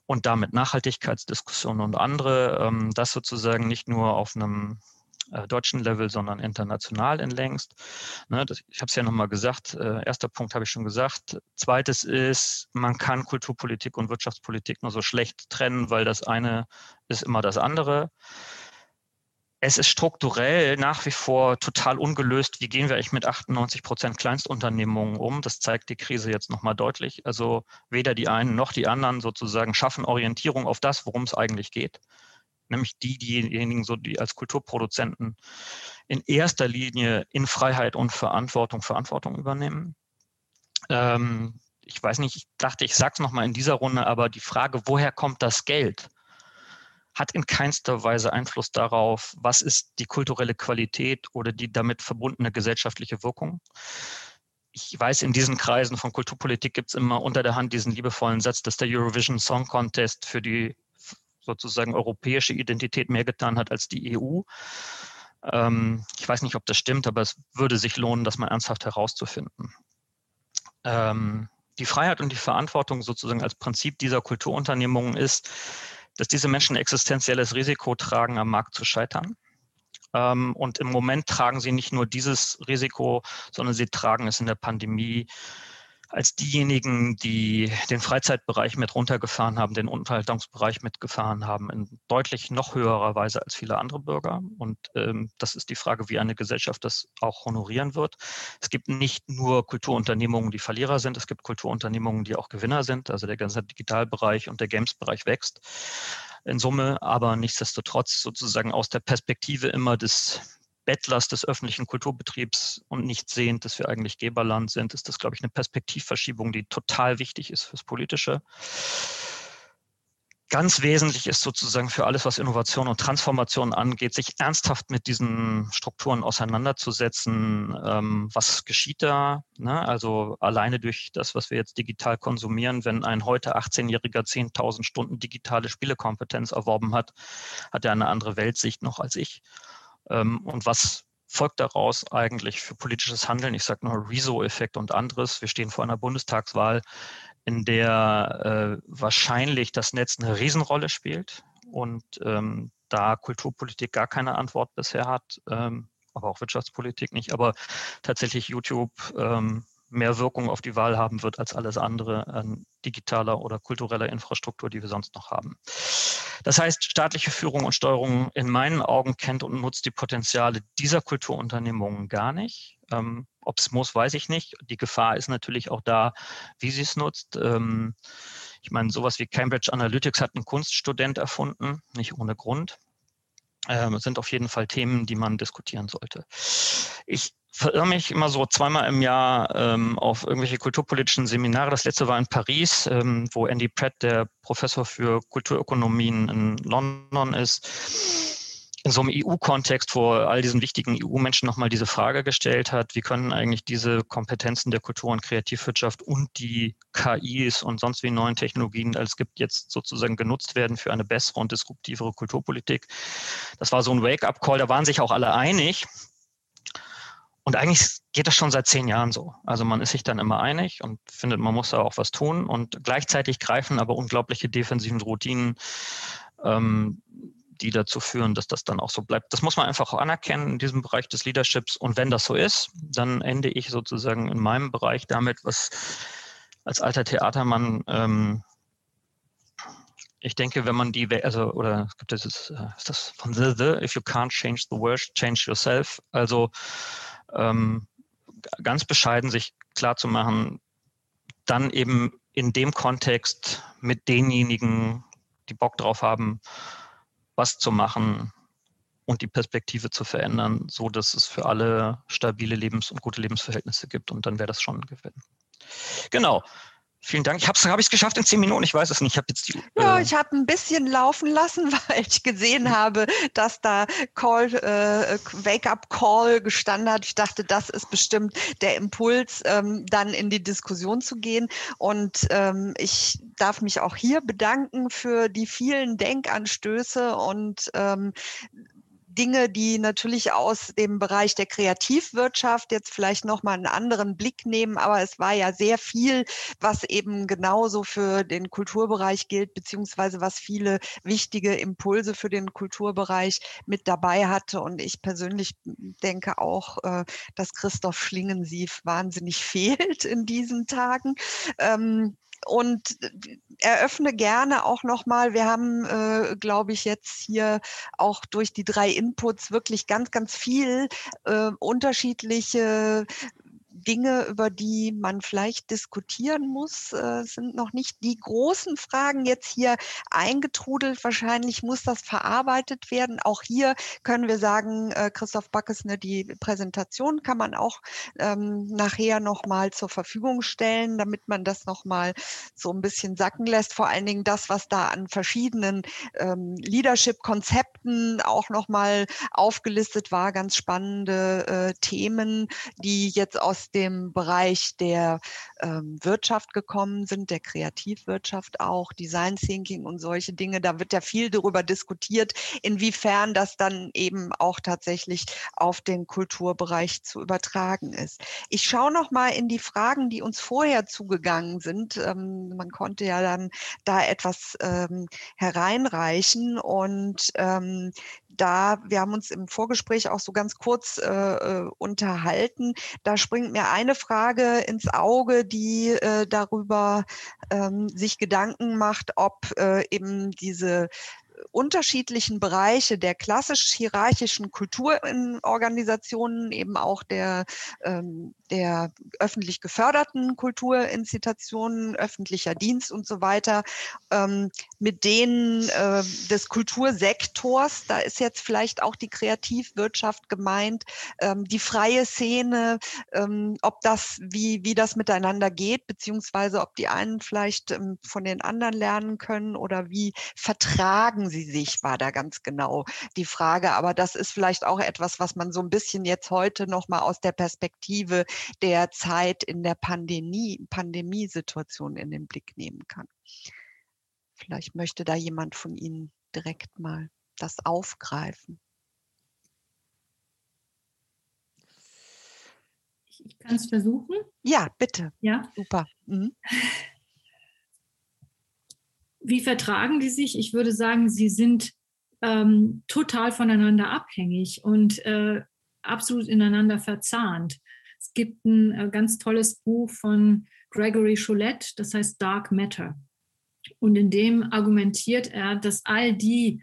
und damit Nachhaltigkeitsdiskussionen und andere. Ähm, das sozusagen nicht nur auf einem äh, deutschen Level, sondern international in längst. Ne, ich habe es ja nochmal gesagt. Äh, erster Punkt habe ich schon gesagt. Zweites ist, man kann Kulturpolitik und Wirtschaftspolitik nur so schlecht trennen, weil das eine ist immer das andere es ist strukturell nach wie vor total ungelöst. Wie gehen wir eigentlich mit 98 Prozent Kleinstunternehmungen um? Das zeigt die Krise jetzt nochmal deutlich. Also weder die einen noch die anderen sozusagen schaffen Orientierung auf das, worum es eigentlich geht. Nämlich die, diejenigen, so die als Kulturproduzenten in erster Linie in Freiheit und Verantwortung Verantwortung übernehmen. Ähm, ich weiß nicht, ich dachte, ich sage es nochmal in dieser Runde, aber die Frage, woher kommt das Geld? Hat in keinster Weise Einfluss darauf, was ist die kulturelle Qualität oder die damit verbundene gesellschaftliche Wirkung. Ich weiß, in diesen Kreisen von Kulturpolitik gibt es immer unter der Hand diesen liebevollen Satz, dass der Eurovision Song Contest für die sozusagen europäische Identität mehr getan hat als die EU. Ähm, ich weiß nicht, ob das stimmt, aber es würde sich lohnen, das mal ernsthaft herauszufinden. Ähm, die Freiheit und die Verantwortung sozusagen als Prinzip dieser Kulturunternehmungen ist, dass diese Menschen existenzielles Risiko tragen, am Markt zu scheitern. Ähm, und im Moment tragen sie nicht nur dieses Risiko, sondern sie tragen es in der Pandemie als diejenigen, die den Freizeitbereich mit runtergefahren haben, den Unterhaltungsbereich mitgefahren haben, in deutlich noch höherer Weise als viele andere Bürger. Und ähm, das ist die Frage, wie eine Gesellschaft das auch honorieren wird. Es gibt nicht nur Kulturunternehmungen, die Verlierer sind, es gibt Kulturunternehmungen, die auch Gewinner sind. Also der ganze Digitalbereich und der Games-Bereich wächst in Summe, aber nichtsdestotrotz sozusagen aus der Perspektive immer des Bettlers des öffentlichen Kulturbetriebs und nicht sehend, dass wir eigentlich Geberland sind, ist das, glaube ich, eine Perspektivverschiebung, die total wichtig ist fürs Politische. Ganz wesentlich ist sozusagen für alles, was Innovation und Transformation angeht, sich ernsthaft mit diesen Strukturen auseinanderzusetzen. Ähm, was geschieht da? Ne? Also alleine durch das, was wir jetzt digital konsumieren, wenn ein heute 18-Jähriger 10.000 Stunden digitale Spielekompetenz erworben hat, hat er eine andere Weltsicht noch als ich. Ähm, und was folgt daraus eigentlich für politisches Handeln? Ich sage nur Rezo-Effekt und anderes. Wir stehen vor einer Bundestagswahl, in der äh, wahrscheinlich das Netz eine Riesenrolle spielt und ähm, da Kulturpolitik gar keine Antwort bisher hat, ähm, aber auch Wirtschaftspolitik nicht, aber tatsächlich YouTube ähm, mehr Wirkung auf die Wahl haben wird als alles andere an digitaler oder kultureller Infrastruktur, die wir sonst noch haben. Das heißt, staatliche Führung und Steuerung in meinen Augen kennt und nutzt die Potenziale dieser Kulturunternehmungen gar nicht. Ähm, Ob es muss, weiß ich nicht. Die Gefahr ist natürlich auch da, wie sie es nutzt. Ähm, ich meine, sowas wie Cambridge Analytics hat ein Kunststudent erfunden, nicht ohne Grund. Ähm, sind auf jeden Fall Themen, die man diskutieren sollte. Ich verirre mich immer so zweimal im Jahr ähm, auf irgendwelche kulturpolitischen Seminare. Das letzte war in Paris, ähm, wo Andy Pratt, der Professor für Kulturökonomien in London ist, in so einem EU-Kontext vor all diesen wichtigen EU-Menschen nochmal diese Frage gestellt hat, wie können eigentlich diese Kompetenzen der Kultur- und Kreativwirtschaft und die KIs und sonst wie neuen Technologien als gibt jetzt sozusagen genutzt werden für eine bessere und disruptivere Kulturpolitik. Das war so ein Wake-up-Call, da waren sich auch alle einig. Und eigentlich geht das schon seit zehn Jahren so. Also man ist sich dann immer einig und findet, man muss da auch was tun. Und gleichzeitig greifen aber unglaubliche defensiven Routinen, ähm, die dazu führen, dass das dann auch so bleibt. Das muss man einfach anerkennen in diesem Bereich des Leaderships. Und wenn das so ist, dann ende ich sozusagen in meinem Bereich damit, was als alter Theatermann ähm, Ich denke, wenn man die, also, oder es gibt dieses, äh, ist das von The, The, if you can't change the world, change yourself. Also ähm, ganz bescheiden sich klar zu machen, dann eben in dem Kontext mit denjenigen, die Bock drauf haben, was zu machen und die Perspektive zu verändern, so dass es für alle stabile Lebens- und gute Lebensverhältnisse gibt. Und dann wäre das schon ein Gewinn. Genau. Vielen Dank. Ich habe es hab geschafft in zehn Minuten. Ich weiß es nicht. Ich habe jetzt die. Ja, äh ich habe ein bisschen laufen lassen, weil ich gesehen habe, dass da Call, äh, Wake-up Call gestanden hat. Ich dachte, das ist bestimmt der Impuls, ähm, dann in die Diskussion zu gehen. Und ähm, ich darf mich auch hier bedanken für die vielen Denkanstöße und ähm, Dinge, die natürlich aus dem Bereich der Kreativwirtschaft jetzt vielleicht nochmal einen anderen Blick nehmen, aber es war ja sehr viel, was eben genauso für den Kulturbereich gilt, beziehungsweise was viele wichtige Impulse für den Kulturbereich mit dabei hatte. Und ich persönlich denke auch, äh, dass Christoph Schlingensief wahnsinnig fehlt in diesen Tagen. Ähm, und eröffne gerne auch nochmal, wir haben, äh, glaube ich, jetzt hier auch durch die drei Inputs wirklich ganz, ganz viel äh, unterschiedliche Dinge, über die man vielleicht diskutieren muss, äh, sind noch nicht die großen Fragen jetzt hier eingetrudelt. Wahrscheinlich muss das verarbeitet werden. Auch hier können wir sagen, äh, Christoph Backes, die Präsentation kann man auch ähm, nachher nochmal zur Verfügung stellen, damit man das nochmal so ein bisschen sacken lässt. Vor allen Dingen das, was da an verschiedenen ähm, Leadership-Konzepten auch nochmal aufgelistet war, ganz spannende äh, Themen, die jetzt aus dem Bereich der ähm, Wirtschaft gekommen sind, der Kreativwirtschaft auch, Design Thinking und solche Dinge. Da wird ja viel darüber diskutiert, inwiefern das dann eben auch tatsächlich auf den Kulturbereich zu übertragen ist. Ich schaue noch mal in die Fragen, die uns vorher zugegangen sind. Ähm, man konnte ja dann da etwas ähm, hereinreichen und ähm, da, wir haben uns im Vorgespräch auch so ganz kurz äh, äh, unterhalten. Da springt mir eine Frage ins Auge, die äh, darüber ähm, sich Gedanken macht, ob äh, eben diese unterschiedlichen Bereiche der klassisch hierarchischen Kulturorganisationen, eben auch der, ähm, der öffentlich geförderten Kulturinstitutionen, öffentlicher Dienst und so weiter, ähm, mit denen äh, des Kultursektors, da ist jetzt vielleicht auch die Kreativwirtschaft gemeint, ähm, die freie Szene, ähm, ob das, wie, wie das miteinander geht, beziehungsweise ob die einen vielleicht ähm, von den anderen lernen können oder wie vertragen sie sich, war da ganz genau die Frage. Aber das ist vielleicht auch etwas, was man so ein bisschen jetzt heute nochmal aus der Perspektive der Zeit in der Pandemie, Pandemiesituation in den Blick nehmen kann. Vielleicht möchte da jemand von Ihnen direkt mal das aufgreifen. Ich kann es versuchen. Ja, bitte. Ja. Super. Mhm. Wie vertragen die sich? Ich würde sagen, sie sind ähm, total voneinander abhängig und äh, absolut ineinander verzahnt. Es gibt ein äh, ganz tolles Buch von Gregory Choulette, das heißt Dark Matter. Und in dem argumentiert er, dass all die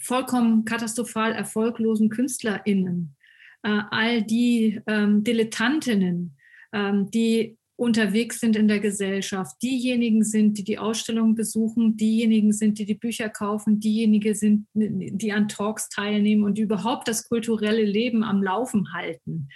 vollkommen katastrophal erfolglosen KünstlerInnen, äh, all die ähm, Dilettantinnen, ähm, die unterwegs sind in der Gesellschaft, diejenigen sind, die die Ausstellungen besuchen, diejenigen sind, die die Bücher kaufen, diejenigen sind, die an Talks teilnehmen und überhaupt das kulturelle Leben am Laufen halten.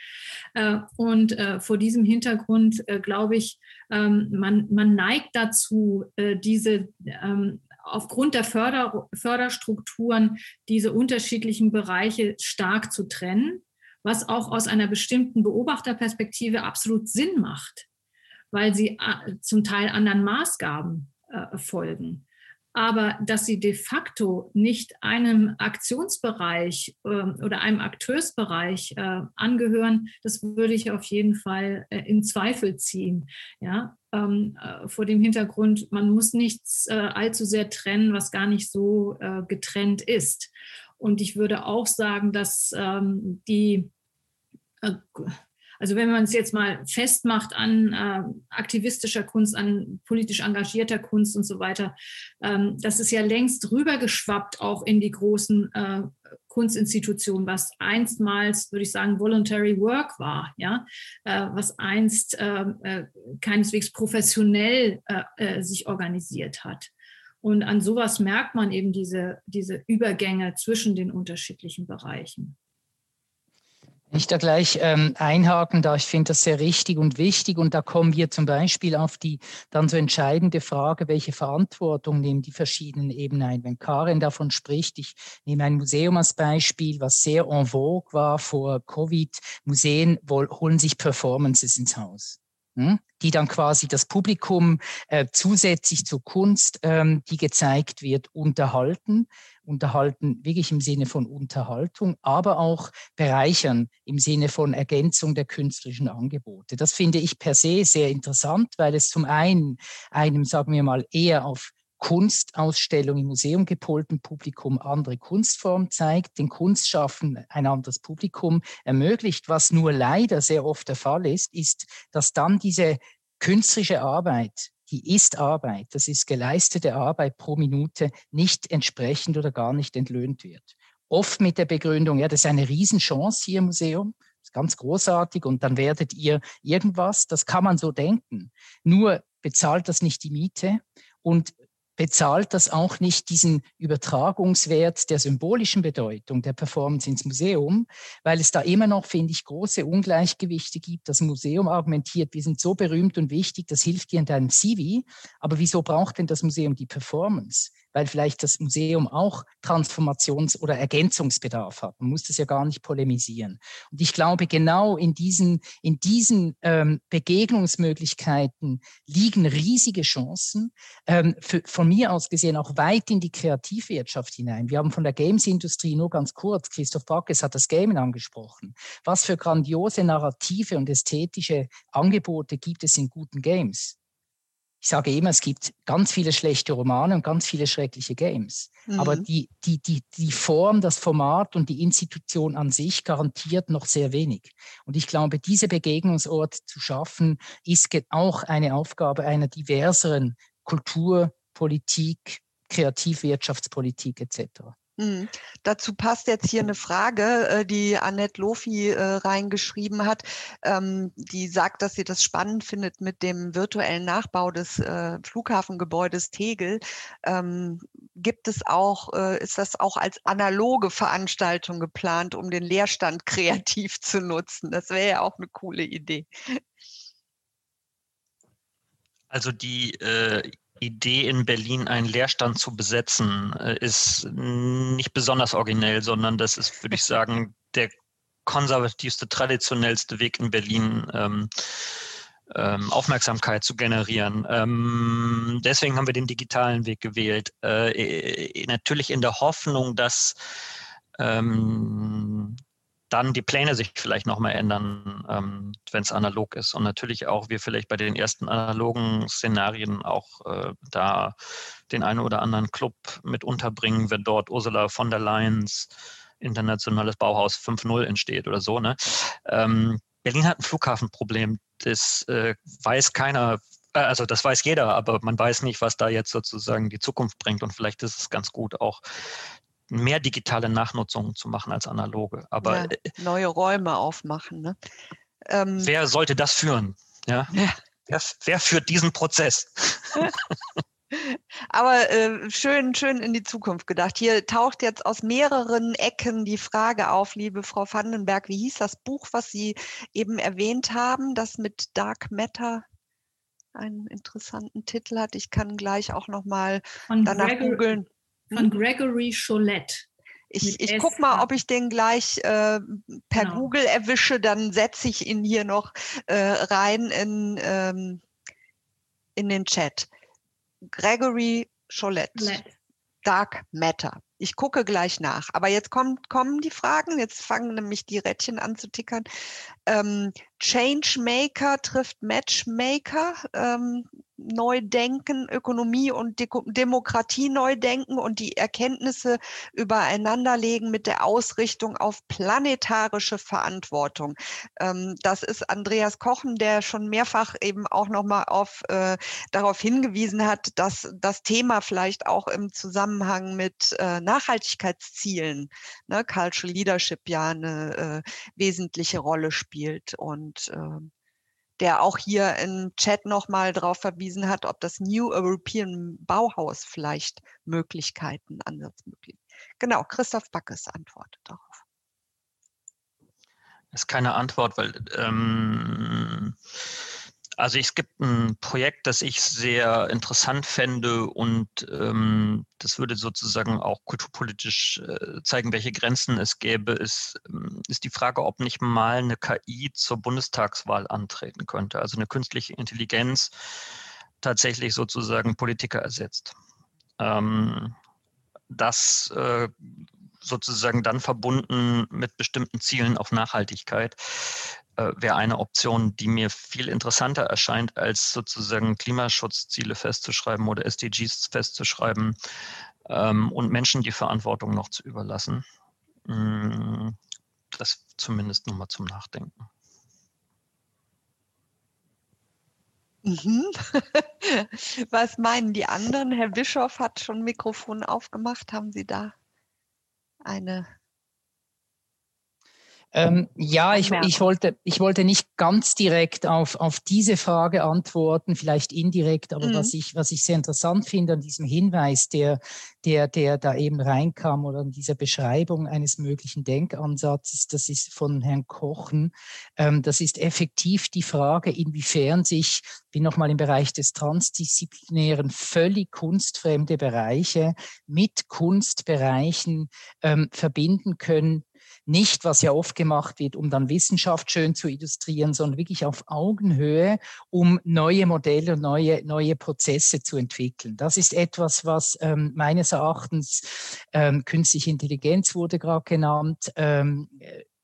Äh, und äh, vor diesem Hintergrund äh, glaube ich, ähm, man, man neigt dazu, diese ähm, aufgrund der Förder, Förderstrukturen diese unterschiedlichen Bereiche stark zu trennen was auch aus einer bestimmten Beobachterperspektive absolut Sinn macht weil sie äh, zum Teil anderen Maßgaben äh, folgen. Aber dass sie de facto nicht einem Aktionsbereich äh, oder einem Akteursbereich äh, angehören, das würde ich auf jeden Fall äh, in Zweifel ziehen. Ja, ähm, äh, vor dem Hintergrund, man muss nichts allzu sehr trennen, was gar nicht so getrennt ist. Und ich würde auch sagen, dass ähm, die Also wenn man es jetzt mal festmacht an äh, aktivistischer Kunst, an politisch engagierter Kunst und so weiter, ähm, das ist ja längst rübergeschwappt auch in die großen äh, Kunstinstitutionen, was einstmals, würde ich sagen, voluntary work war, ja, äh, was einst ähm, äh, keineswegs professionell äh, äh, sich organisiert hat. Und an sowas merkt man eben diese, diese Übergänge zwischen den unterschiedlichen Bereichen. Wenn ich da gleich ähm, einhaken darf, ich finde das sehr richtig und wichtig. Und da kommen wir zum Beispiel auf die dann so entscheidende Frage, welche Verantwortung nehmen die verschiedenen Ebenen ein. Wenn Karin davon spricht, ich nehme ein Museum als Beispiel, was sehr en vogue war vor Covid. Museen holen sich Performances ins Haus. Hm? die dann quasi das Publikum äh, zusätzlich zur Kunst, ähm, die gezeigt wird, unterhalten. Unterhalten wirklich im Sinne von Unterhaltung, aber auch bereichern im Sinne von Ergänzung der künstlerischen Angebote. Das finde ich per se sehr interessant, weil es zum einen einem, sagen wir mal, eher auf Kunstausstellung im Museum gepolten Publikum andere Kunstform zeigt, den Kunstschaffen ein anderes Publikum ermöglicht. Was nur leider sehr oft der Fall ist, ist, dass dann diese künstlerische Arbeit, die ist Arbeit, das ist geleistete Arbeit pro Minute, nicht entsprechend oder gar nicht entlöhnt wird. Oft mit der Begründung, ja, das ist eine Riesenchance hier im Museum, das ist ganz großartig und dann werdet ihr irgendwas, das kann man so denken. Nur bezahlt das nicht die Miete und bezahlt das auch nicht diesen Übertragungswert der symbolischen Bedeutung der Performance ins Museum, weil es da immer noch, finde ich, große Ungleichgewichte gibt. Das Museum argumentiert, wir sind so berühmt und wichtig, das hilft dir in deinem CV, aber wieso braucht denn das Museum die Performance? Weil vielleicht das Museum auch Transformations- oder Ergänzungsbedarf hat. Man muss das ja gar nicht polemisieren. Und ich glaube, genau in diesen, in diesen ähm, Begegnungsmöglichkeiten liegen riesige Chancen, ähm, für, von mir aus gesehen auch weit in die Kreativwirtschaft hinein. Wir haben von der Games-Industrie nur ganz kurz, Christoph Backes hat das Gaming angesprochen. Was für grandiose narrative und ästhetische Angebote gibt es in guten Games? Ich sage immer, es gibt ganz viele schlechte Romane und ganz viele schreckliche Games. Mhm. Aber die, die, die, die Form, das Format und die Institution an sich garantiert noch sehr wenig. Und ich glaube, diese Begegnungsorte zu schaffen, ist auch eine Aufgabe einer diverseren Kultur, Politik, Kreativwirtschaftspolitik etc. Mhm. Dazu passt jetzt hier eine Frage, äh, die Annette Lofi äh, reingeschrieben hat. Ähm, die sagt, dass sie das spannend findet mit dem virtuellen Nachbau des äh, Flughafengebäudes Tegel. Ähm, gibt es auch, ist das auch als analoge Veranstaltung geplant, um den Leerstand kreativ zu nutzen? Das wäre ja auch eine coole Idee. Also die äh, Idee in Berlin einen Leerstand zu besetzen, äh, ist nicht besonders originell, sondern das ist, würde ich sagen, der konservativste, traditionellste Weg in Berlin, ähm, ähm, Aufmerksamkeit zu generieren. Ähm, deswegen haben wir den digitalen Weg gewählt. Äh, natürlich in der Hoffnung, dass ähm, dann die Pläne sich vielleicht nochmal ändern, ähm, wenn es analog ist. Und natürlich auch wir vielleicht bei den ersten analogen Szenarien auch äh, da den einen oder anderen Club mit unterbringen, wenn dort Ursula von der Leyens internationales Bauhaus 5.0 entsteht oder so. Ne? Ähm, Berlin hat ein Flughafenproblem. Das äh, weiß keiner, äh, also das weiß jeder, aber man weiß nicht, was da jetzt sozusagen die Zukunft bringt. Und vielleicht ist es ganz gut, auch mehr digitale Nachnutzungen zu machen als analoge. Aber ja, äh, neue Räume aufmachen. Ne? Ähm, wer sollte das führen? Ja. ja. Wer, wer führt diesen Prozess? Aber äh, schön, schön in die Zukunft gedacht. Hier taucht jetzt aus mehreren Ecken die Frage auf, liebe Frau Vandenberg, wie hieß das Buch, was Sie eben erwähnt haben, das mit Dark Matter einen interessanten Titel hat. Ich kann gleich auch noch mal danach googeln von hm? Gregory Cholette. Ich, ich gucke mal, ob ich den gleich äh, per genau. Google erwische, dann setze ich ihn hier noch äh, rein in, ähm, in den Chat. Gregory Cholette. Dark Matter. Ich gucke gleich nach. Aber jetzt kommt, kommen die Fragen. Jetzt fangen nämlich die Rädchen an zu tickern. Ähm, Changemaker trifft Matchmaker. Ähm, neu denken, Ökonomie und De Demokratie neu denken und die Erkenntnisse übereinanderlegen mit der Ausrichtung auf planetarische Verantwortung. Ähm, das ist Andreas Kochen, der schon mehrfach eben auch nochmal äh, darauf hingewiesen hat, dass das Thema vielleicht auch im Zusammenhang mit äh, Nachhaltigkeitszielen, ne, Cultural Leadership ja eine äh, wesentliche Rolle spielt. Und äh, der auch hier im Chat nochmal darauf verwiesen hat, ob das New European Bauhaus vielleicht Möglichkeiten, Ansatzmöglichkeiten. Genau, Christoph Backes antwortet darauf. Das ist keine Antwort, weil ähm, also es gibt ein Projekt, das ich sehr interessant fände und ähm, das würde sozusagen auch kulturpolitisch äh, zeigen, welche Grenzen es gäbe, ist, ähm, ist die Frage, ob nicht mal eine KI zur Bundestagswahl antreten könnte. Also eine künstliche Intelligenz tatsächlich sozusagen Politiker ersetzt. Ähm, das äh, sozusagen dann verbunden mit bestimmten Zielen auf Nachhaltigkeit äh, wäre eine Option, die mir viel interessanter erscheint, als sozusagen Klimaschutzziele festzuschreiben oder SDGs festzuschreiben ähm, und Menschen die Verantwortung noch zu überlassen. Mm, das zumindest nochmal zum Nachdenken. Mhm. Was meinen die anderen? Herr Bischof hat schon Mikrofon aufgemacht. Haben Sie da eine ähm, ja, ich, ich, wollte, ich wollte nicht ganz direkt auf, auf diese Frage antworten, vielleicht indirekt, aber mhm. was, ich, was ich sehr interessant finde an diesem Hinweis, der, der, der da eben reinkam oder an dieser Beschreibung eines möglichen Denkansatzes, das ist von Herrn Kochen, ähm, das ist effektiv die Frage, inwiefern sich, wie nochmal im Bereich des Transdisziplinären, völlig kunstfremde Bereiche mit Kunstbereichen ähm, verbinden können, nicht, was ja oft gemacht wird, um dann Wissenschaft schön zu illustrieren, sondern wirklich auf Augenhöhe, um neue Modelle und neue, neue Prozesse zu entwickeln. Das ist etwas, was ähm, meines Erachtens ähm, künstliche Intelligenz wurde gerade genannt, ähm,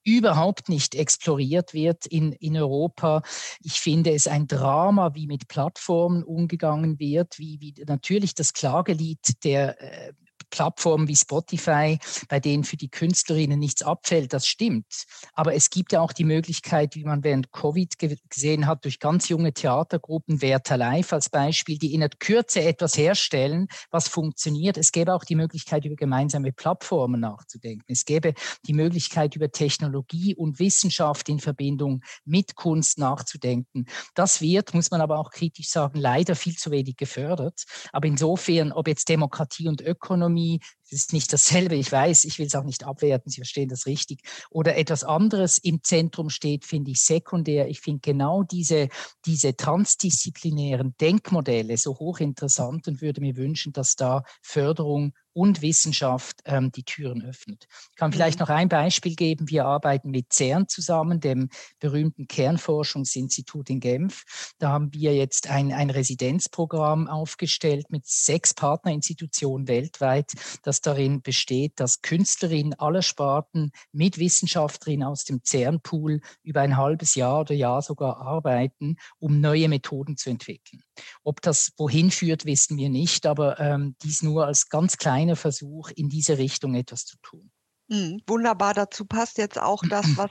überhaupt nicht exploriert wird in, in Europa. Ich finde es ein Drama, wie mit Plattformen umgegangen wird, wie, wie natürlich das Klagelied der äh, Plattformen wie Spotify, bei denen für die Künstlerinnen nichts abfällt, das stimmt. Aber es gibt ja auch die Möglichkeit, wie man während Covid gesehen hat, durch ganz junge Theatergruppen, Werther Live als Beispiel, die in der Kürze etwas herstellen, was funktioniert. Es gäbe auch die Möglichkeit, über gemeinsame Plattformen nachzudenken. Es gäbe die Möglichkeit, über Technologie und Wissenschaft in Verbindung mit Kunst nachzudenken. Das wird, muss man aber auch kritisch sagen, leider viel zu wenig gefördert. Aber insofern, ob jetzt Demokratie und Ökonomie, Ökonomie, es ist nicht dasselbe, ich weiß, ich will es auch nicht abwerten, Sie verstehen das richtig, oder etwas anderes im Zentrum steht, finde ich sekundär. Ich finde genau diese, diese transdisziplinären Denkmodelle so hochinteressant und würde mir wünschen, dass da Förderung und Wissenschaft ähm, die Türen öffnet. Ich kann vielleicht mhm. noch ein Beispiel geben. Wir arbeiten mit CERN zusammen, dem berühmten Kernforschungsinstitut in Genf. Da haben wir jetzt ein, ein Residenzprogramm aufgestellt mit sechs Partnerinstitutionen weltweit, das darin besteht, dass Künstlerinnen aller Sparten mit Wissenschaftlerinnen aus dem CERN-Pool über ein halbes Jahr oder Jahr sogar arbeiten, um neue Methoden zu entwickeln. Ob das wohin führt, wissen wir nicht, aber ähm, dies nur als ganz kleiner Versuch, in diese Richtung etwas zu tun. Mhm, wunderbar, dazu passt jetzt auch das, was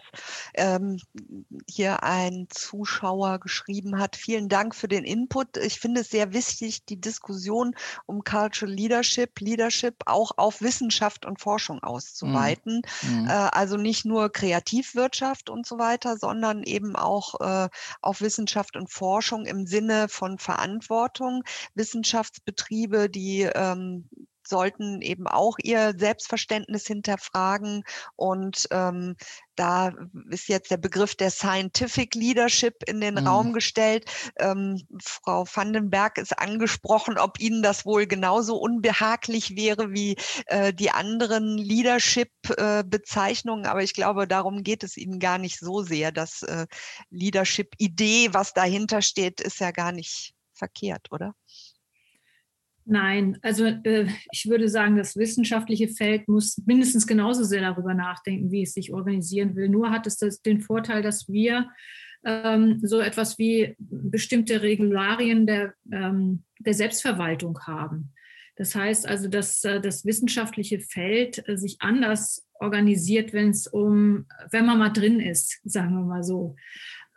ähm, hier ein Zuschauer geschrieben hat. Vielen Dank für den Input. Ich finde es sehr wichtig, die Diskussion um Cultural Leadership, Leadership auch auf Wissenschaft und Forschung mhm. auszuweiten. Mhm. Äh, also nicht nur Kreativwirtschaft und so weiter, sondern eben auch äh, auf Wissenschaft und Forschung im Sinne von Verantwortung. Wissenschaftsbetriebe, die ähm, sollten eben auch ihr Selbstverständnis hinterfragen. Und ähm, da ist jetzt der Begriff der Scientific Leadership in den mhm. Raum gestellt. Ähm, Frau Vandenberg ist angesprochen, ob Ihnen das wohl genauso unbehaglich wäre wie äh, die anderen Leadership-Bezeichnungen. Äh, Aber ich glaube, darum geht es Ihnen gar nicht so sehr. Das äh, Leadership-Idee, was dahinter steht, ist ja gar nicht verkehrt, oder? Nein, also äh, ich würde sagen, das wissenschaftliche Feld muss mindestens genauso sehr darüber nachdenken, wie es sich organisieren will. Nur hat es das, den Vorteil, dass wir ähm, so etwas wie bestimmte Regularien der, ähm, der Selbstverwaltung haben. Das heißt also, dass äh, das wissenschaftliche Feld äh, sich anders organisiert, wenn es um, wenn man mal drin ist, sagen wir mal so.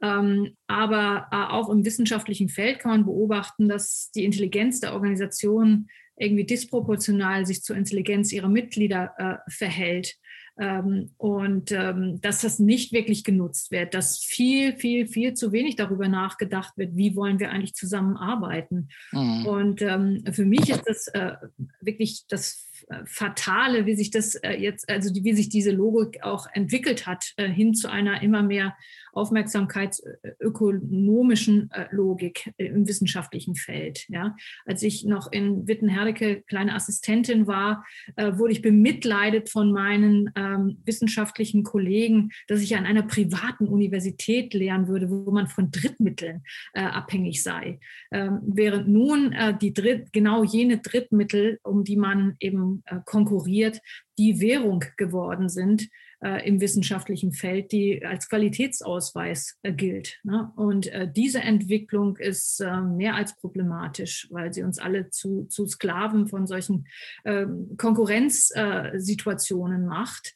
Ähm, aber äh, auch im wissenschaftlichen Feld kann man beobachten, dass die Intelligenz der Organisation irgendwie disproportional sich zur Intelligenz ihrer Mitglieder äh, verhält. Ähm, und ähm, dass das nicht wirklich genutzt wird, dass viel, viel, viel zu wenig darüber nachgedacht wird, wie wollen wir eigentlich zusammenarbeiten. Mhm. Und ähm, für mich ist das äh, wirklich das äh, Fatale, wie sich das äh, jetzt, also die, wie sich diese Logik auch entwickelt hat, äh, hin zu einer immer mehr aufmerksamkeitsökonomischen Logik im wissenschaftlichen Feld. Ja. Als ich noch in Wittenherdecke kleine Assistentin war, wurde ich bemitleidet von meinen ähm, wissenschaftlichen Kollegen, dass ich an einer privaten Universität lehren würde, wo man von Drittmitteln äh, abhängig sei. Ähm, während nun äh, die Dritt, genau jene Drittmittel, um die man eben äh, konkurriert, die Währung geworden sind äh, im wissenschaftlichen Feld, die als Qualitätsausweis äh, gilt. Ne? Und äh, diese Entwicklung ist äh, mehr als problematisch, weil sie uns alle zu, zu Sklaven von solchen ähm, Konkurrenzsituationen macht, äh,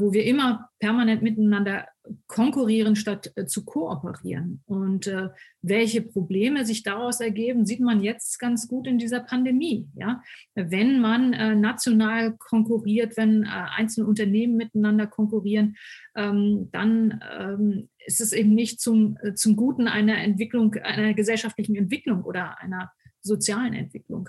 wo wir immer permanent miteinander konkurrieren statt äh, zu kooperieren. Und äh, welche Probleme sich daraus ergeben, sieht man jetzt ganz gut in dieser Pandemie. Ja? Wenn man äh, national konkurriert, wenn äh, einzelne Unternehmen miteinander konkurrieren, ähm, dann ähm, ist es eben nicht zum, äh, zum Guten einer Entwicklung, einer gesellschaftlichen Entwicklung oder einer sozialen Entwicklung.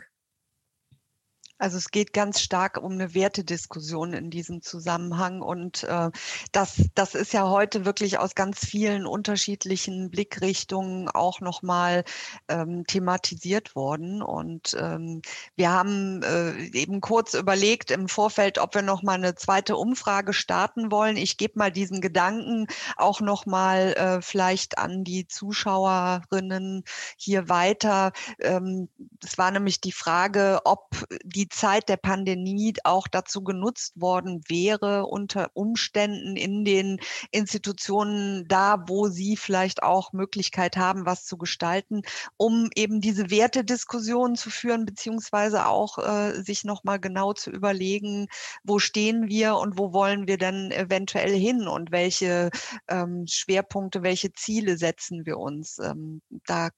Also es geht ganz stark um eine Wertediskussion in diesem Zusammenhang und äh, das, das ist ja heute wirklich aus ganz vielen unterschiedlichen Blickrichtungen auch nochmal ähm, thematisiert worden und ähm, wir haben äh, eben kurz überlegt im Vorfeld, ob wir nochmal eine zweite Umfrage starten wollen. Ich gebe mal diesen Gedanken auch nochmal äh, vielleicht an die Zuschauerinnen hier weiter. Ähm, es war nämlich die Frage, ob die Zeit der Pandemie auch dazu genutzt worden wäre, unter Umständen in den Institutionen da, wo sie vielleicht auch Möglichkeit haben, was zu gestalten, um eben diese Wertediskussionen zu führen, beziehungsweise auch äh, sich nochmal genau zu überlegen, wo stehen wir und wo wollen wir denn eventuell hin und welche ähm, Schwerpunkte, welche Ziele setzen wir uns. Ähm, da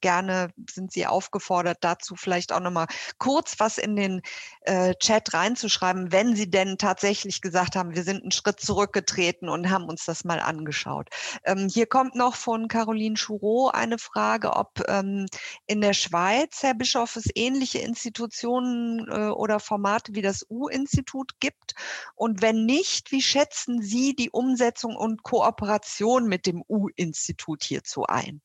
gerne sind Sie aufgefordert, dazu vielleicht auch nochmal kurz was in den äh, Chat reinzuschreiben, wenn Sie denn tatsächlich gesagt haben, wir sind einen Schritt zurückgetreten und haben uns das mal angeschaut. Ähm, hier kommt noch von Caroline Choureau eine Frage, ob ähm, in der Schweiz, Herr Bischof, es ähnliche Institutionen äh, oder Formate wie das U-Institut gibt. Und wenn nicht, wie schätzen Sie die Umsetzung und Kooperation mit dem U-Institut hierzu ein?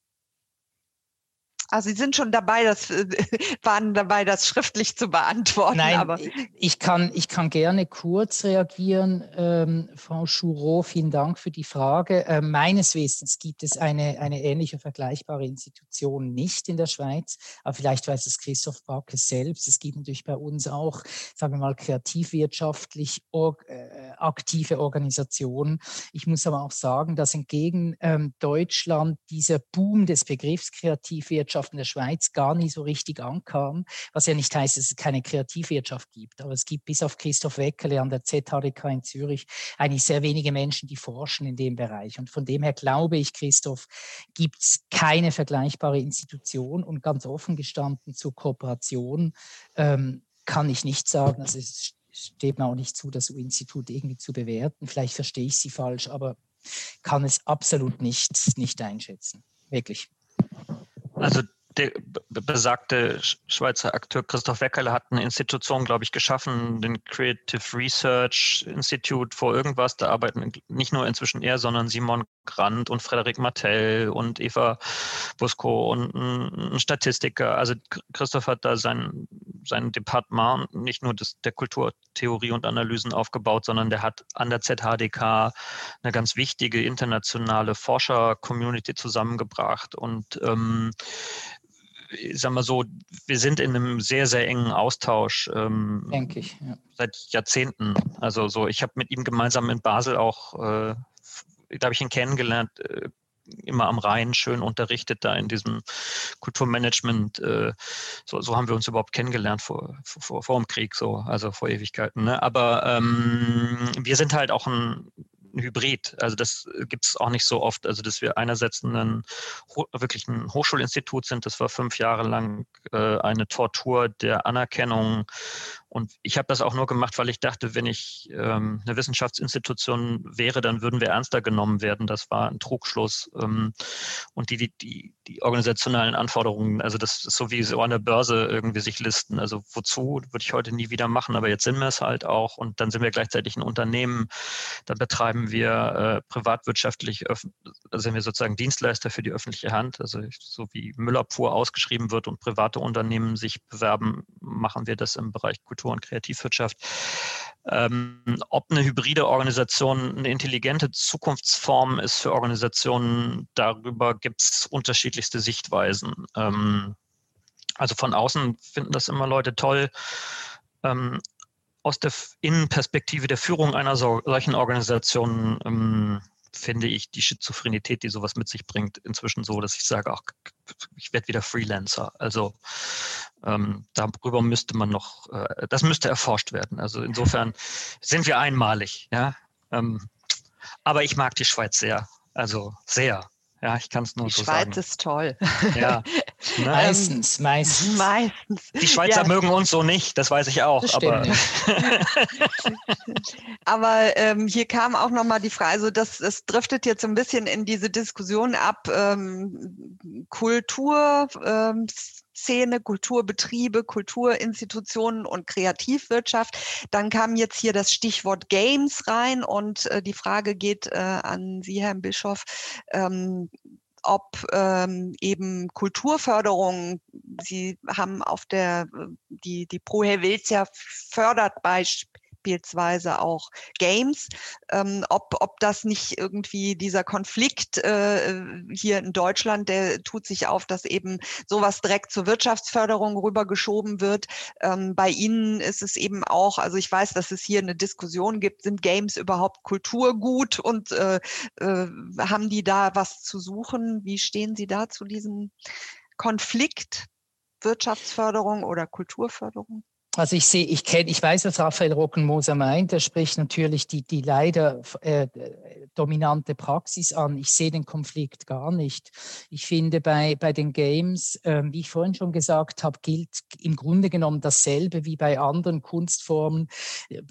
Also Sie sind schon dabei, das äh, waren dabei, das schriftlich zu beantworten. Nein, aber ich kann, ich kann gerne kurz reagieren. Ähm, Frau Choureau, vielen Dank für die Frage. Äh, meines Wissens gibt es eine, eine ähnliche vergleichbare Institution nicht in der Schweiz, aber vielleicht weiß es Christoph Backe selbst. Es gibt natürlich bei uns auch, sagen wir mal, kreativwirtschaftlich or, äh, aktive Organisationen. Ich muss aber auch sagen, dass entgegen ähm, Deutschland dieser Boom des Begriffs Kreativwirtschaft In der Schweiz gar nie so richtig ankam, was ja nicht heißt, dass es keine Kreativwirtschaft gibt. Aber es gibt bis auf Christoph Weckerle an der ZHDK in Zürich eigentlich sehr wenige Menschen, die forschen in dem Bereich. Und von dem her glaube ich, Christoph, gibt es keine vergleichbare Institution und ganz offen gestanden zur Kooperation ähm, kann ich nicht sagen. Also es steht mir auch nicht zu, das U-Institut irgendwie zu bewerten. Vielleicht verstehe ich Sie falsch, aber kann es absolut nicht, nicht einschätzen. Wirklich. Also der besagte Schweizer Akteur Christoph Weckerle hat eine Institution, glaube ich, geschaffen, den Creative Research Institute vor irgendwas. Da arbeiten nicht nur inzwischen er, sondern Simon Grant und Frederik Martell und Eva Busko und ein Statistiker. Also Christoph hat da sein, sein Departement nicht nur des, der Kulturtheorie und Analysen aufgebaut, sondern der hat an der ZHDK eine ganz wichtige internationale Forscher-Community zusammengebracht und ähm, ich sag mal so, wir sind in einem sehr, sehr engen Austausch. Ähm, Denke ich. Ja. Seit Jahrzehnten. Also so, ich habe mit ihm gemeinsam in Basel auch, äh, da habe ich ihn kennengelernt, äh, immer am Rhein schön unterrichtet, da in diesem Kulturmanagement. Äh, so, so haben wir uns überhaupt kennengelernt vor, vor, vor dem Krieg, so, also vor Ewigkeiten. Ne? Aber ähm, wir sind halt auch ein Hybrid. Also das gibt es auch nicht so oft. Also dass wir einerseits ein, wirklich ein Hochschulinstitut sind, das war fünf Jahre lang äh, eine Tortur der Anerkennung und ich habe das auch nur gemacht, weil ich dachte, wenn ich ähm, eine Wissenschaftsinstitution wäre, dann würden wir ernster genommen werden. Das war ein Trugschluss. Ähm, und die, die, die, die organisationalen Anforderungen, also das ist so wie so an der Börse irgendwie sich listen. Also wozu, würde ich heute nie wieder machen, aber jetzt sind wir es halt auch. Und dann sind wir gleichzeitig ein Unternehmen. Dann betreiben wir äh, privatwirtschaftlich, also sind wir sozusagen Dienstleister für die öffentliche Hand. Also so wie Müllabfuhr ausgeschrieben wird und private Unternehmen sich bewerben, machen wir das im Bereich Kultur Kultur- und Kreativwirtschaft. Ähm, ob eine hybride Organisation eine intelligente Zukunftsform ist für Organisationen, darüber gibt es unterschiedlichste Sichtweisen. Ähm, also von außen finden das immer Leute toll. Ähm, aus der Innenperspektive der Führung einer so, solchen Organisation ähm, finde ich die Schizophrenität, die sowas mit sich bringt, inzwischen so, dass ich sage, ach, ich werde wieder Freelancer. Also ähm, darüber müsste man noch, äh, das müsste erforscht werden. Also insofern sind wir einmalig, ja. Ähm, aber ich mag die Schweiz sehr, also sehr. Ja, ich kann es nur die so Schweiz sagen. Die Schweiz ist toll. Ja. Meistens, meistens. Meistens. Die Schweizer ja. mögen uns so nicht, das weiß ich auch. aber aber ähm, hier kam auch nochmal die Frage, also das, das driftet jetzt so ein bisschen in diese Diskussion ab, ähm, Kultur, ähm, Szene, Kulturbetriebe, Kulturinstitutionen und Kreativwirtschaft. Dann kam jetzt hier das Stichwort Games rein und äh, die Frage geht äh, an Sie, Herr Bischof. Ähm, ob ähm, eben Kulturförderung, Sie haben auf der, äh, die, die Pro Helvetia fördert beispielsweise beispielsweise auch Games, ähm, ob, ob das nicht irgendwie dieser Konflikt äh, hier in Deutschland, der tut sich auf, dass eben sowas direkt zur Wirtschaftsförderung rübergeschoben wird. Ähm, bei Ihnen ist es eben auch, also ich weiß, dass es hier eine Diskussion gibt, sind Games überhaupt Kulturgut und äh, äh, haben die da was zu suchen? Wie stehen Sie da zu diesem Konflikt? Wirtschaftsförderung oder Kulturförderung? Also ich sehe, ich kenne, ich weiß, was Raphael Rockenmoser meint. Er spricht natürlich die, die leider äh, dominante Praxis an. Ich sehe den Konflikt gar nicht. Ich finde bei, bei den Games, äh, wie ich vorhin schon gesagt habe, gilt im Grunde genommen dasselbe wie bei anderen Kunstformen.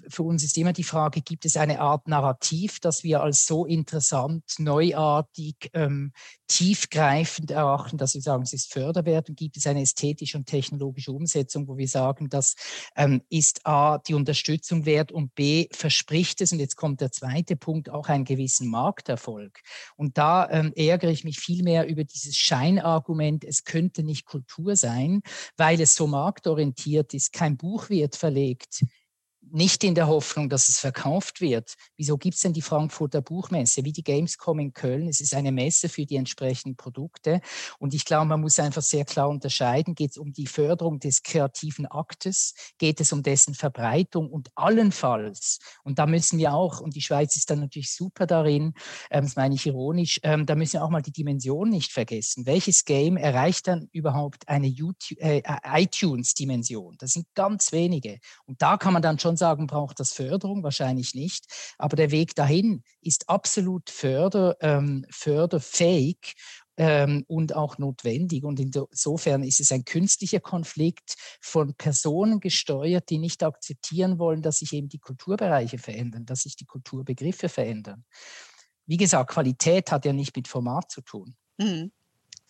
Für uns ist immer die Frage, gibt es eine Art Narrativ, das wir als so interessant, neuartig, ähm, tiefgreifend erachten, dass wir sagen, es ist Förderwert und gibt es eine ästhetische und technologische Umsetzung, wo wir sagen, dass ähm, ist A, die Unterstützung wert und B, verspricht es, und jetzt kommt der zweite Punkt, auch einen gewissen Markterfolg. Und da ähm, ärgere ich mich viel mehr über dieses Scheinargument, es könnte nicht Kultur sein, weil es so marktorientiert ist. Kein Buch wird verlegt nicht in der Hoffnung, dass es verkauft wird. Wieso gibt es denn die Frankfurter Buchmesse? Wie die Gamescom in Köln. Es ist eine Messe für die entsprechenden Produkte. Und ich glaube, man muss einfach sehr klar unterscheiden. Geht es um die Förderung des kreativen Aktes? Geht es um dessen Verbreitung? Und allenfalls, und da müssen wir auch, und die Schweiz ist dann natürlich super darin, ähm, das meine ich ironisch, ähm, da müssen wir auch mal die Dimension nicht vergessen. Welches Game erreicht dann überhaupt eine äh, iTunes-Dimension? Das sind ganz wenige. Und da kann man dann schon schon sagen, braucht das Förderung? Wahrscheinlich nicht. Aber der Weg dahin ist absolut förder, ähm, förderfähig ähm, und auch notwendig. Und insofern ist es ein künstlicher Konflikt von Personen gesteuert, die nicht akzeptieren wollen, dass sich eben die Kulturbereiche verändern, dass sich die Kulturbegriffe verändern. Wie gesagt, Qualität hat ja nicht mit Format zu tun. Mhm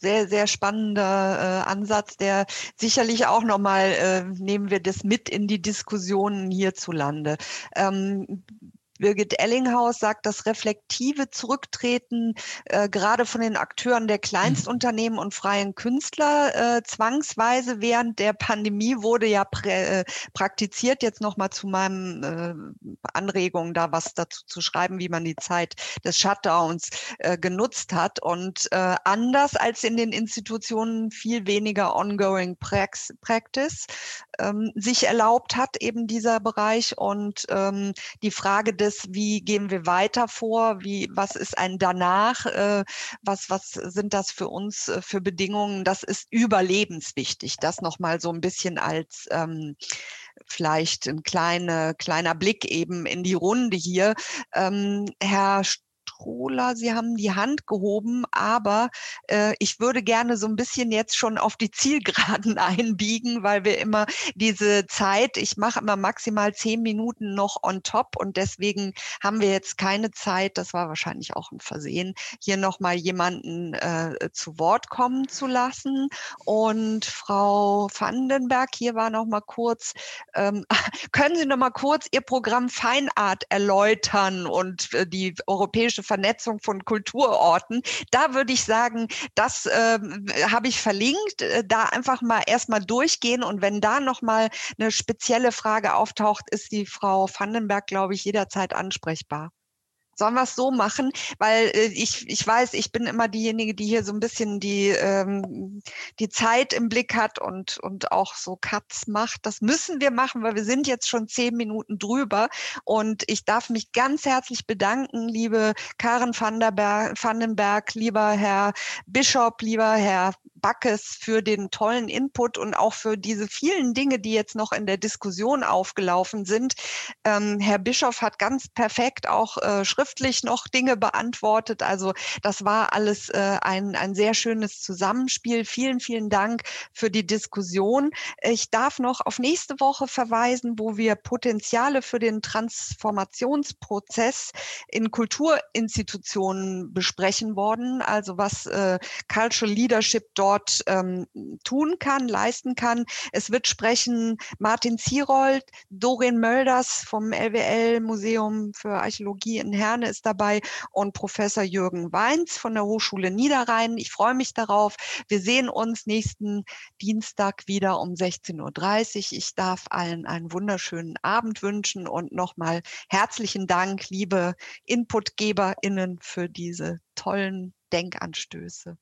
sehr, sehr spannender äh, Ansatz, der sicherlich auch nochmal, äh, nehmen wir das mit in die Diskussionen hierzulande. Ähm, Birgit Ellinghaus sagt, das reflektive Zurücktreten äh, gerade von den Akteuren der Kleinstunternehmen und freien Künstler äh, zwangsweise während der Pandemie wurde ja äh, praktiziert. Jetzt nochmal zu meinem äh, Anregung, da was dazu zu schreiben, wie man die Zeit des Shutdowns äh, genutzt hat. Und äh, anders als in den Institutionen viel weniger ongoing practice ähm, sich erlaubt hat, eben dieser Bereich. Und ähm, die Frage des, wie gehen wir weiter vor, wie, was ist ein danach, äh, was, was sind das für uns äh, für Bedingungen, das ist überlebenswichtig. Das nochmal so ein bisschen als ähm, vielleicht ein kleine, kleiner Blick eben in die Runde hier. Ähm, Herr Strohler, Sie haben die Hand gehoben, aber äh, ich würde gerne so ein bisschen jetzt schon auf die Zielgeraden einbiegen, weil wir immer diese Zeit, ich mache immer maximal zehn Minuten noch on top und deswegen haben wir jetzt keine Zeit, das war wahrscheinlich auch ein Versehen, hier nochmal jemanden äh, zu Wort kommen zu lassen. Und Frau Vandenberg, hier war noch mal kurz, ähm, können Sie noch mal kurz Ihr Programm Feinart erläutern und äh, die europäische Vernetzung von Kulturorten. Da würde ich sagen, das äh, habe ich verlinkt. Äh, da einfach mal erstmal durchgehen und wenn da nochmal eine spezielle Frage auftaucht, ist die Frau Vandenberg, glaube ich, jederzeit ansprechbar. Sollen wir es so machen? Weil äh, ich, ich weiß, ich bin immer diejenige, die hier so ein bisschen die, ähm, die Zeit im Blick hat und, und auch so Cuts macht. Das müssen wir machen, weil wir sind jetzt schon zehn Minuten drüber. Und ich darf mich ganz herzlich bedanken, liebe Karen Vandenberg, lieber Herr Bischof, lieber Herr Backes für den tollen Input und auch für diese vielen Dinge, die jetzt noch in der Diskussion aufgelaufen sind. Ähm, Herr Bischof hat ganz perfekt auch äh, schriftlich noch Dinge beantwortet. Also das war alles äh, ein, ein sehr schönes Zusammenspiel. Vielen, vielen Dank für die Diskussion. Ich darf noch auf nächste Woche verweisen, wo wir Potenziale für den Transformationsprozess in Kulturinstitutionen besprechen worden. Also was äh, Cultural Leadership dort dort ähm, tun kann, leisten kann. Es wird sprechen Martin Zierold, Dorin Mölders vom LWL Museum für Archäologie in Herne ist dabei und Professor Jürgen Weins von der Hochschule Niederrhein. Ich freue mich darauf. Wir sehen uns nächsten Dienstag wieder um 16.30 Uhr. Ich darf allen einen wunderschönen Abend wünschen und nochmal herzlichen Dank, liebe InputgeberInnen, für diese tollen Denkanstöße.